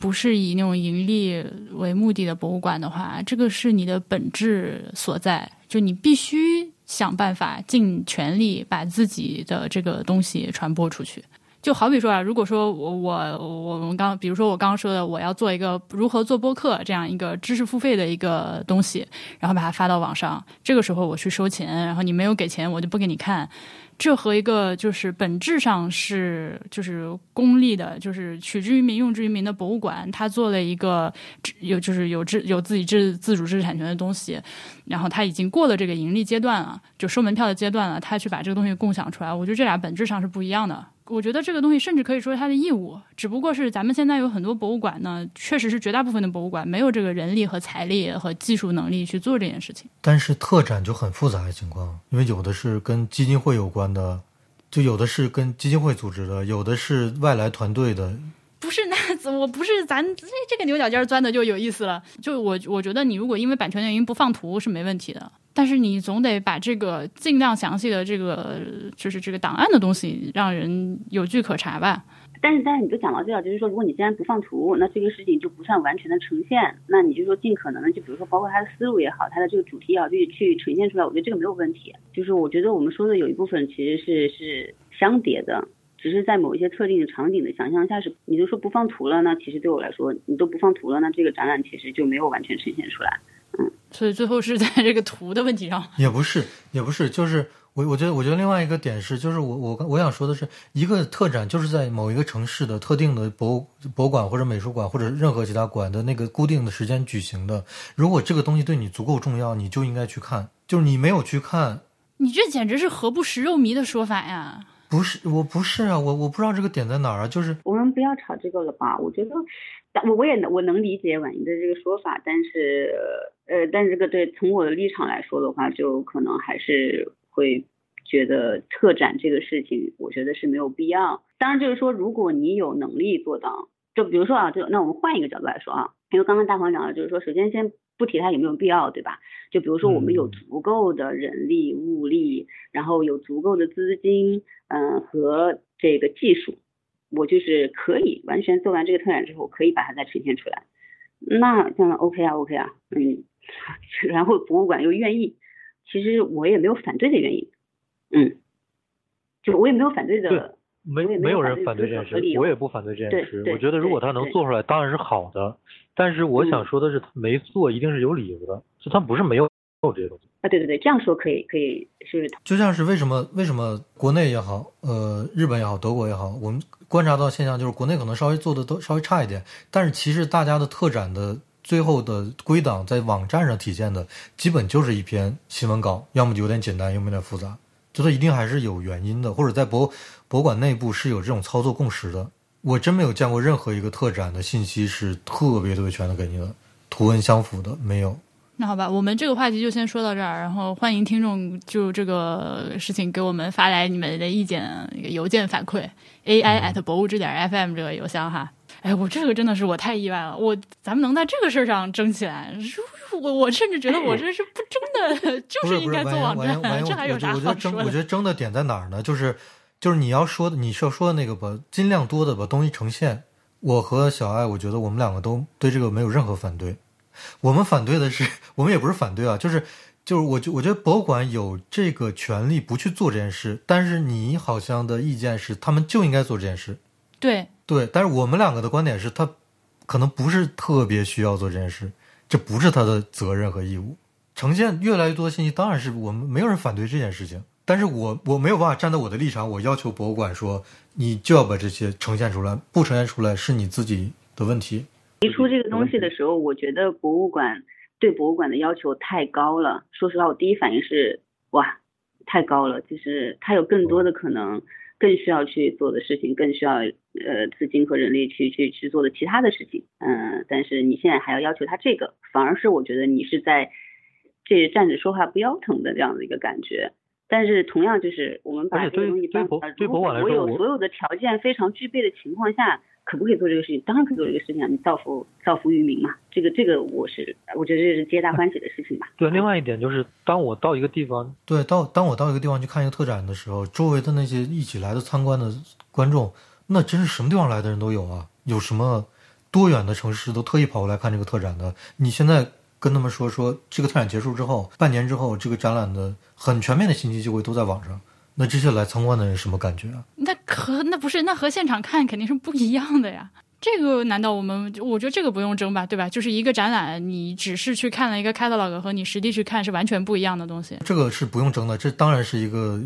不是以那种盈利为目的的博物馆的话，这个是你的本质所在。就你必须想办法尽全力把自己的这个东西传播出去。就好比说啊，如果说我我我们刚，比如说我刚刚说的，我要做一个如何做播客这样一个知识付费的一个东西，然后把它发到网上，这个时候我去收钱，然后你没有给钱，我就不给你看。这和一个就是本质上是就是公立的，就是取之于民用之于民的博物馆，他做了一个有就是有知有自己自自主知识产权的东西，然后他已经过了这个盈利阶段了，就收门票的阶段了，他去把这个东西共享出来，我觉得这俩本质上是不一样的。我觉得这个东西甚至可以说是他的义务，只不过是咱们现在有很多博物馆呢，确实是绝大部分的博物馆没有这个人力和财力和技术能力去做这件事情。但是特展就很复杂的情况，因为有的是跟基金会有关的，就有的是跟基金会组织的，有的是外来团队的。不是那 我不是咱这这个牛角尖钻的就有意思了。就我我觉得你如果因为版权原因不放图是没问题的。但是你总得把这个尽量详细的这个就是这个档案的东西让人有据可查吧。但是但是你都讲到这了，就是说如果你既然不放图，那这个事情就不算完全的呈现。那你就说尽可能的，就比如说包括他的思路也好，他的这个主题也好，去去呈现出来，我觉得这个没有问题。就是我觉得我们说的有一部分其实是是相叠的，只是在某一些特定的场景的想象下是，你就说不放图了，那其实对我来说，你都不放图了，那这个展览其实就没有完全呈现出来。嗯，所以最后是在这个图的问题上，也不是，也不是，就是我我觉得，我觉得另外一个点是，就是我我我想说的是，一个特展就是在某一个城市的特定的博博物馆或者美术馆或者任何其他馆的那个固定的时间举行的。如果这个东西对你足够重要，你就应该去看。就是你没有去看，你这简直是何不食肉糜的说法呀！不是，我不是啊，我我不知道这个点在哪儿啊。就是我们不要吵这个了吧？我觉得，我我也能我能理解婉莹的这个说法，但是呃，但是这个对从我的立场来说的话，就可能还是会觉得特展这个事情，我觉得是没有必要。当然，就是说，如果你有能力做到，就比如说啊，就那我们换一个角度来说啊，因为刚刚大黄讲了，就是说，首先先。不提它有没有必要，对吧？就比如说我们有足够的人力物力，然后有足够的资金，嗯，和这个技术，我就是可以完全做完这个特展之后，可以把它再呈现出来。那这样 OK 啊，OK 啊，嗯，然后博物馆又愿意，其实我也没有反对的原因，嗯，就我也没有反对的。没没有人反对这件事，我也不反对这件事。我觉得如果他能做出来，当然是好的。但是我想说的是，他没做一定是有理由的，就他不是没有没有这些东西。啊，对对对，这样说可以可以是。就像是为什么为什么国内也好，呃，日本也好，德国也好，我们观察到现象就是国内可能稍微做的都稍微差一点，但是其实大家的特展的最后的归档在网站上体现的，基本就是一篇新闻稿，要么就有点简单，要么有点复杂，就它一定还是有原因的，或者在博。博物馆内部是有这种操作共识的，我真没有见过任何一个特展的信息是特别特别全的给你的，图文相符的没有。那好吧，我们这个话题就先说到这儿，然后欢迎听众就这个事情给我们发来你们的意见，邮件反馈，ai at 博物志点 fm 这个邮箱哈。哎，我这个真的是我太意外了，我咱们能在这个事儿上争起来，我我甚至觉得我这是不争的，就是应该做网站，这还有啥好说的？我觉得争的点在哪儿呢？就是。就是你要说的，你是要说的那个把尽量多的把东西呈现。我和小爱，我觉得我们两个都对这个没有任何反对。我们反对的是，我们也不是反对啊，就是就是我觉我觉得博物馆有这个权利不去做这件事，但是你好像的意见是他们就应该做这件事。对对，但是我们两个的观点是他可能不是特别需要做这件事，这不是他的责任和义务。呈现越来越多的信息，当然是我们没有人反对这件事情，但是我我没有办法站在我的立场，我要求博物馆说你就要把这些呈现出来，不呈现出来是你自己的问题。提出这个东西的时候，我觉得博物馆。对博物馆的要求太高了。说实话，我第一反应是哇，太高了。就是他有更多的可能，更需要去做的事情，更需要呃资金和人力去去去做的其他的事情。嗯，但是你现在还要要求他这个，反而是我觉得你是在这站着说话不腰疼的这样的一个感觉。但是同样就是我们把这个东西搬，如果我有所有的条件非常具备的情况下。可不可以做这个事情？当然可以做这个事情啊！你造福造福于民嘛，这个这个我是我觉得这是皆大欢喜的事情吧。对，另外一点就是，当我到一个地方，对，到当我到一个地方去看一个特展的时候，周围的那些一起来的参观的观众，那真是什么地方来的人都有啊！有什么多远的城市都特意跑过来看这个特展的？你现在跟他们说说，这个特展结束之后，半年之后，这个展览的很全面的信息就会都在网上。那这些来参观的人什么感觉啊？那和那不是那和现场看肯定是不一样的呀。这个难道我们我觉得这个不用争吧，对吧？就是一个展览，你只是去看了一个 catalog 和你实地去看是完全不一样的东西。这个是不用争的，这当然是一个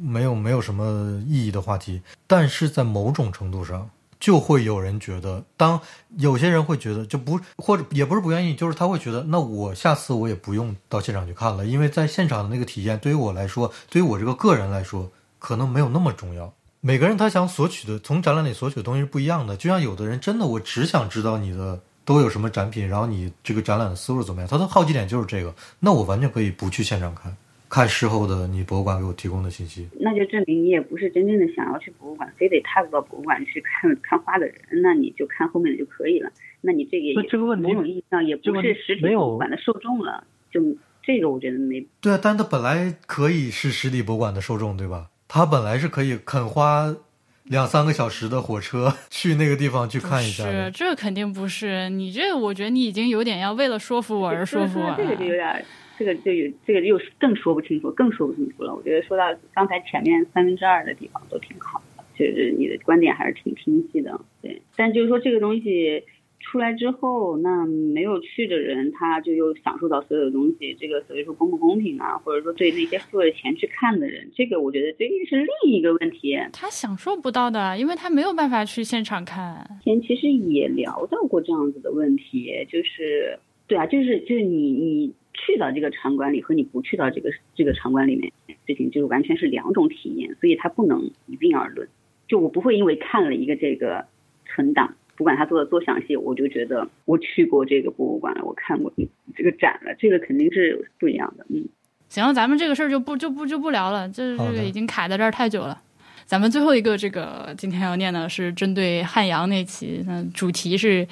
没有没有什么意义的话题。但是在某种程度上。就会有人觉得，当有些人会觉得就不或者也不是不愿意，就是他会觉得，那我下次我也不用到现场去看了，因为在现场的那个体验对于我来说，对于我这个个人来说，可能没有那么重要。每个人他想索取的，从展览里索取的东西是不一样的。就像有的人真的，我只想知道你的都有什么展品，然后你这个展览的思路怎么样，他的好奇点就是这个，那我完全可以不去现场看。看事后的你博物馆给我提供的信息，那就证明你也不是真正的想要去博物馆，非得踏入到博物馆去看 看花的人，那你就看后面的就可以了。那你这个也某种意义上也不是实体博物馆的受众了，就这个我觉得没对啊，但他本来可以是实体博物馆的受众，对吧？他本来是可以肯花两三个小时的火车 去那个地方去看一下。是，这肯定不是你这，我觉得你已经有点要为了说服我而说服我了。这个就有点。这个就有这个又更说不清楚，更说不清楚了。我觉得说到刚才前面三分之二的地方都挺好的，就是你的观点还是挺清晰的。对，但就是说这个东西出来之后，那没有去的人他就又享受到所有的东西，这个所谓说公不公平啊，或者说对那些付了钱去看的人，这个我觉得这是另一个问题。他享受不到的，因为他没有办法去现场看。前其实也聊到过这样子的问题，就是对啊，就是就是你你。去到这个场馆里和你不去到这个这个场馆里面，事情就是完全是两种体验，所以它不能一并而论。就我不会因为看了一个这个存档，不管他做的多详细，我就觉得我去过这个博物馆了，我看过这个展了，这个肯定是不一样的。嗯，行，咱们这个事儿就不就不就不聊了，这这个已经卡在这儿太久了。咱们最后一个这个今天要念的是针对汉阳那期，那主题是。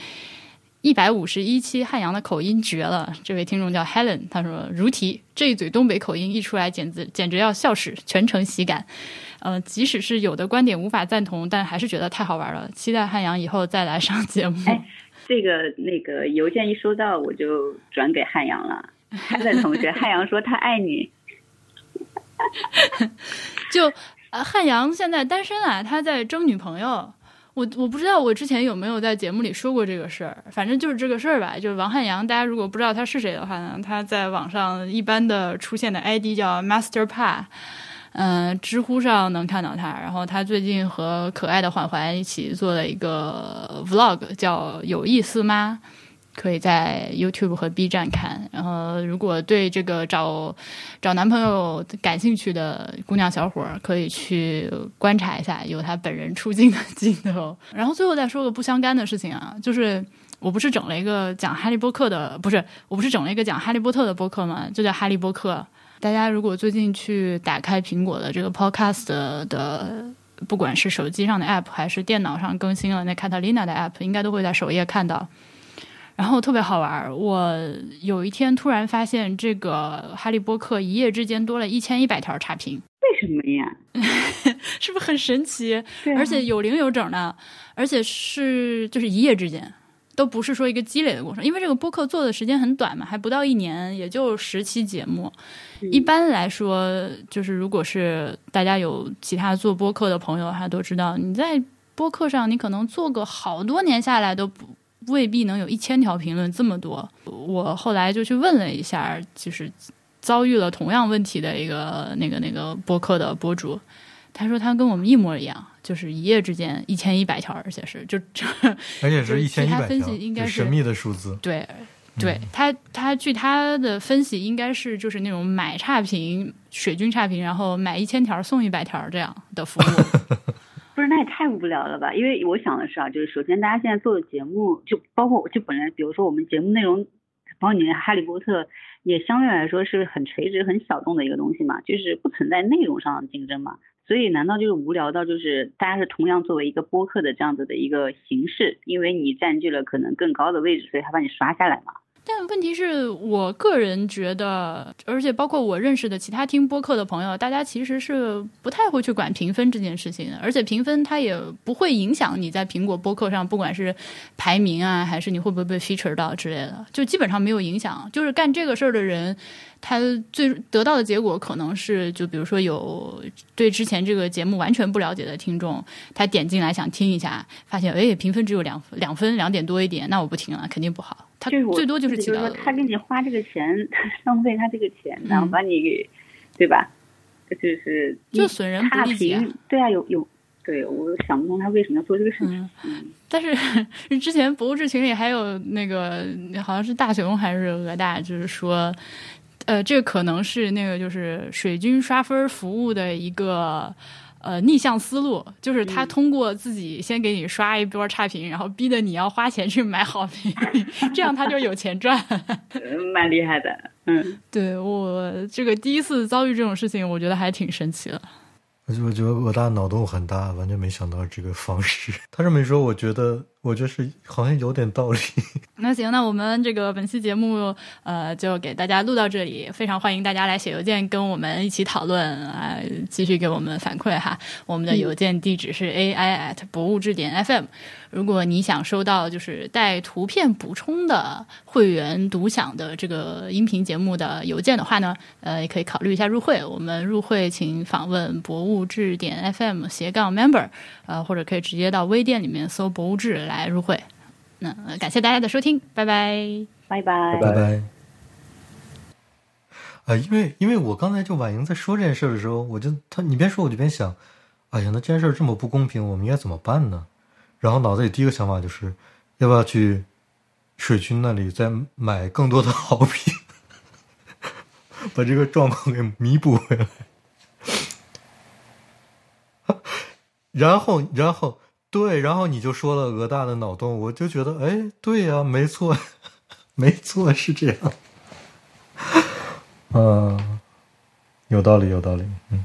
一百五十一期汉阳的口音绝了，这位听众叫 Helen，他说如题这一嘴东北口音一出来，简直简直要笑死，全程喜感。呃，即使是有的观点无法赞同，但还是觉得太好玩了，期待汉阳以后再来上节目。哎，这个那个邮件一收到，我就转给汉阳了。Helen 同学，汉阳说他爱你。就呃，汉阳现在单身啊，他在征女朋友。我我不知道我之前有没有在节目里说过这个事儿，反正就是这个事儿吧。就是王汉阳，大家如果不知道他是谁的话呢，他在网上一般的出现的 ID 叫 Master Pa，嗯，知乎上能看到他。然后他最近和可爱的缓缓一起做了一个 Vlog，叫有意思吗？可以在 YouTube 和 B 站看。然后，如果对这个找找男朋友感兴趣的姑娘小伙儿，可以去观察一下有他本人出镜的镜头。然后，最后再说个不相干的事情啊，就是我不是整了一个讲哈利波特的，不是我不是整了一个讲哈利波特的播客吗？就叫哈利波特。大家如果最近去打开苹果的这个 Podcast 的，不管是手机上的 App 还是电脑上更新了那 Catalina 的 App，应该都会在首页看到。然后特别好玩我有一天突然发现，这个哈利波特一夜之间多了一千一百条差评。为什么呀？是不是很神奇？而且有零有整的，而且是就是一夜之间，都不是说一个积累的过程，因为这个播客做的时间很短嘛，还不到一年，也就十期节目。一般来说，就是如果是大家有其他做播客的朋友，他都知道，你在播客上，你可能做个好多年下来，都不未必能有一千条评论这么多。我后来就去问了一下，就是遭遇了同样问题的一个那个那个播客的博主，他说他跟我们一模一样。就是一夜之间一千一百条，而且是就这，而且是一千一百条，神秘的数字。对，对他他据他的分析，应该是就是那种买差评水军差评，然后买一千条送一百条这样的服务。不是，那也太无聊了吧？因为我想的是啊，就是首先大家现在做的节目，就包括就本来，比如说我们节目内容，包括你哈利波特，也相对来说是很垂直、很小众的一个东西嘛，就是不存在内容上的竞争嘛。所以，难道就是无聊到就是大家是同样作为一个播客的这样子的一个形式，因为你占据了可能更高的位置，所以他把你刷下来嘛？但问题是我个人觉得，而且包括我认识的其他听播客的朋友，大家其实是不太会去管评分这件事情的，而且评分它也不会影响你在苹果播客上，不管是排名啊，还是你会不会被 feature 到之类的，就基本上没有影响。就是干这个事儿的人。他最得到的结果可能是，就比如说有对之前这个节目完全不了解的听众，他点进来想听一下，发现哎评分只有两两分两点多一点，那我不听了，肯定不好。他最多就是就是说他给你花这个钱，他浪费他这个钱，然后把你给对吧？就是就损人不利己。对啊，有有对我想不通他为什么要做这个事情。嗯，但是之前博物志群里还有那个好像是大熊还是鹅大，就是说。呃，这个可能是那个就是水军刷分服务的一个呃逆向思路，就是他通过自己先给你刷一波差评，然后逼得你要花钱去买好评，这样他就有钱赚。蛮厉害的，嗯，对我这个第一次遭遇这种事情，我觉得还挺神奇的。我就我觉得我大脑洞很大，完全没想到这个方式。他这么一说，我觉得我觉得是好像有点道理。那行，那我们这个本期节目呃就给大家录到这里，非常欢迎大家来写邮件跟我们一起讨论啊，继续给我们反馈哈。我们的邮件地址是 ai at 博物志点 fm。如果你想收到就是带图片补充的会员独享的这个音频节目的邮件的话呢，呃，也可以考虑一下入会。我们入会请访问博物志点 FM 斜杠 member，呃，或者可以直接到微店里面搜博物志来入会。那感谢大家的收听，拜拜，拜拜，拜拜。啊，因为因为我刚才就婉莹在说这件事的时候，我就他你边说我就边想，哎呀，那这件事这么不公平，我们应该怎么办呢？然后脑子里第一个想法就是，要不要去水军那里再买更多的好品，把这个状况给弥补回来。然后，然后，对，然后你就说了鹅大的脑洞，我就觉得，哎，对呀，没错，没错，是这样。嗯，有道理，有道理，嗯。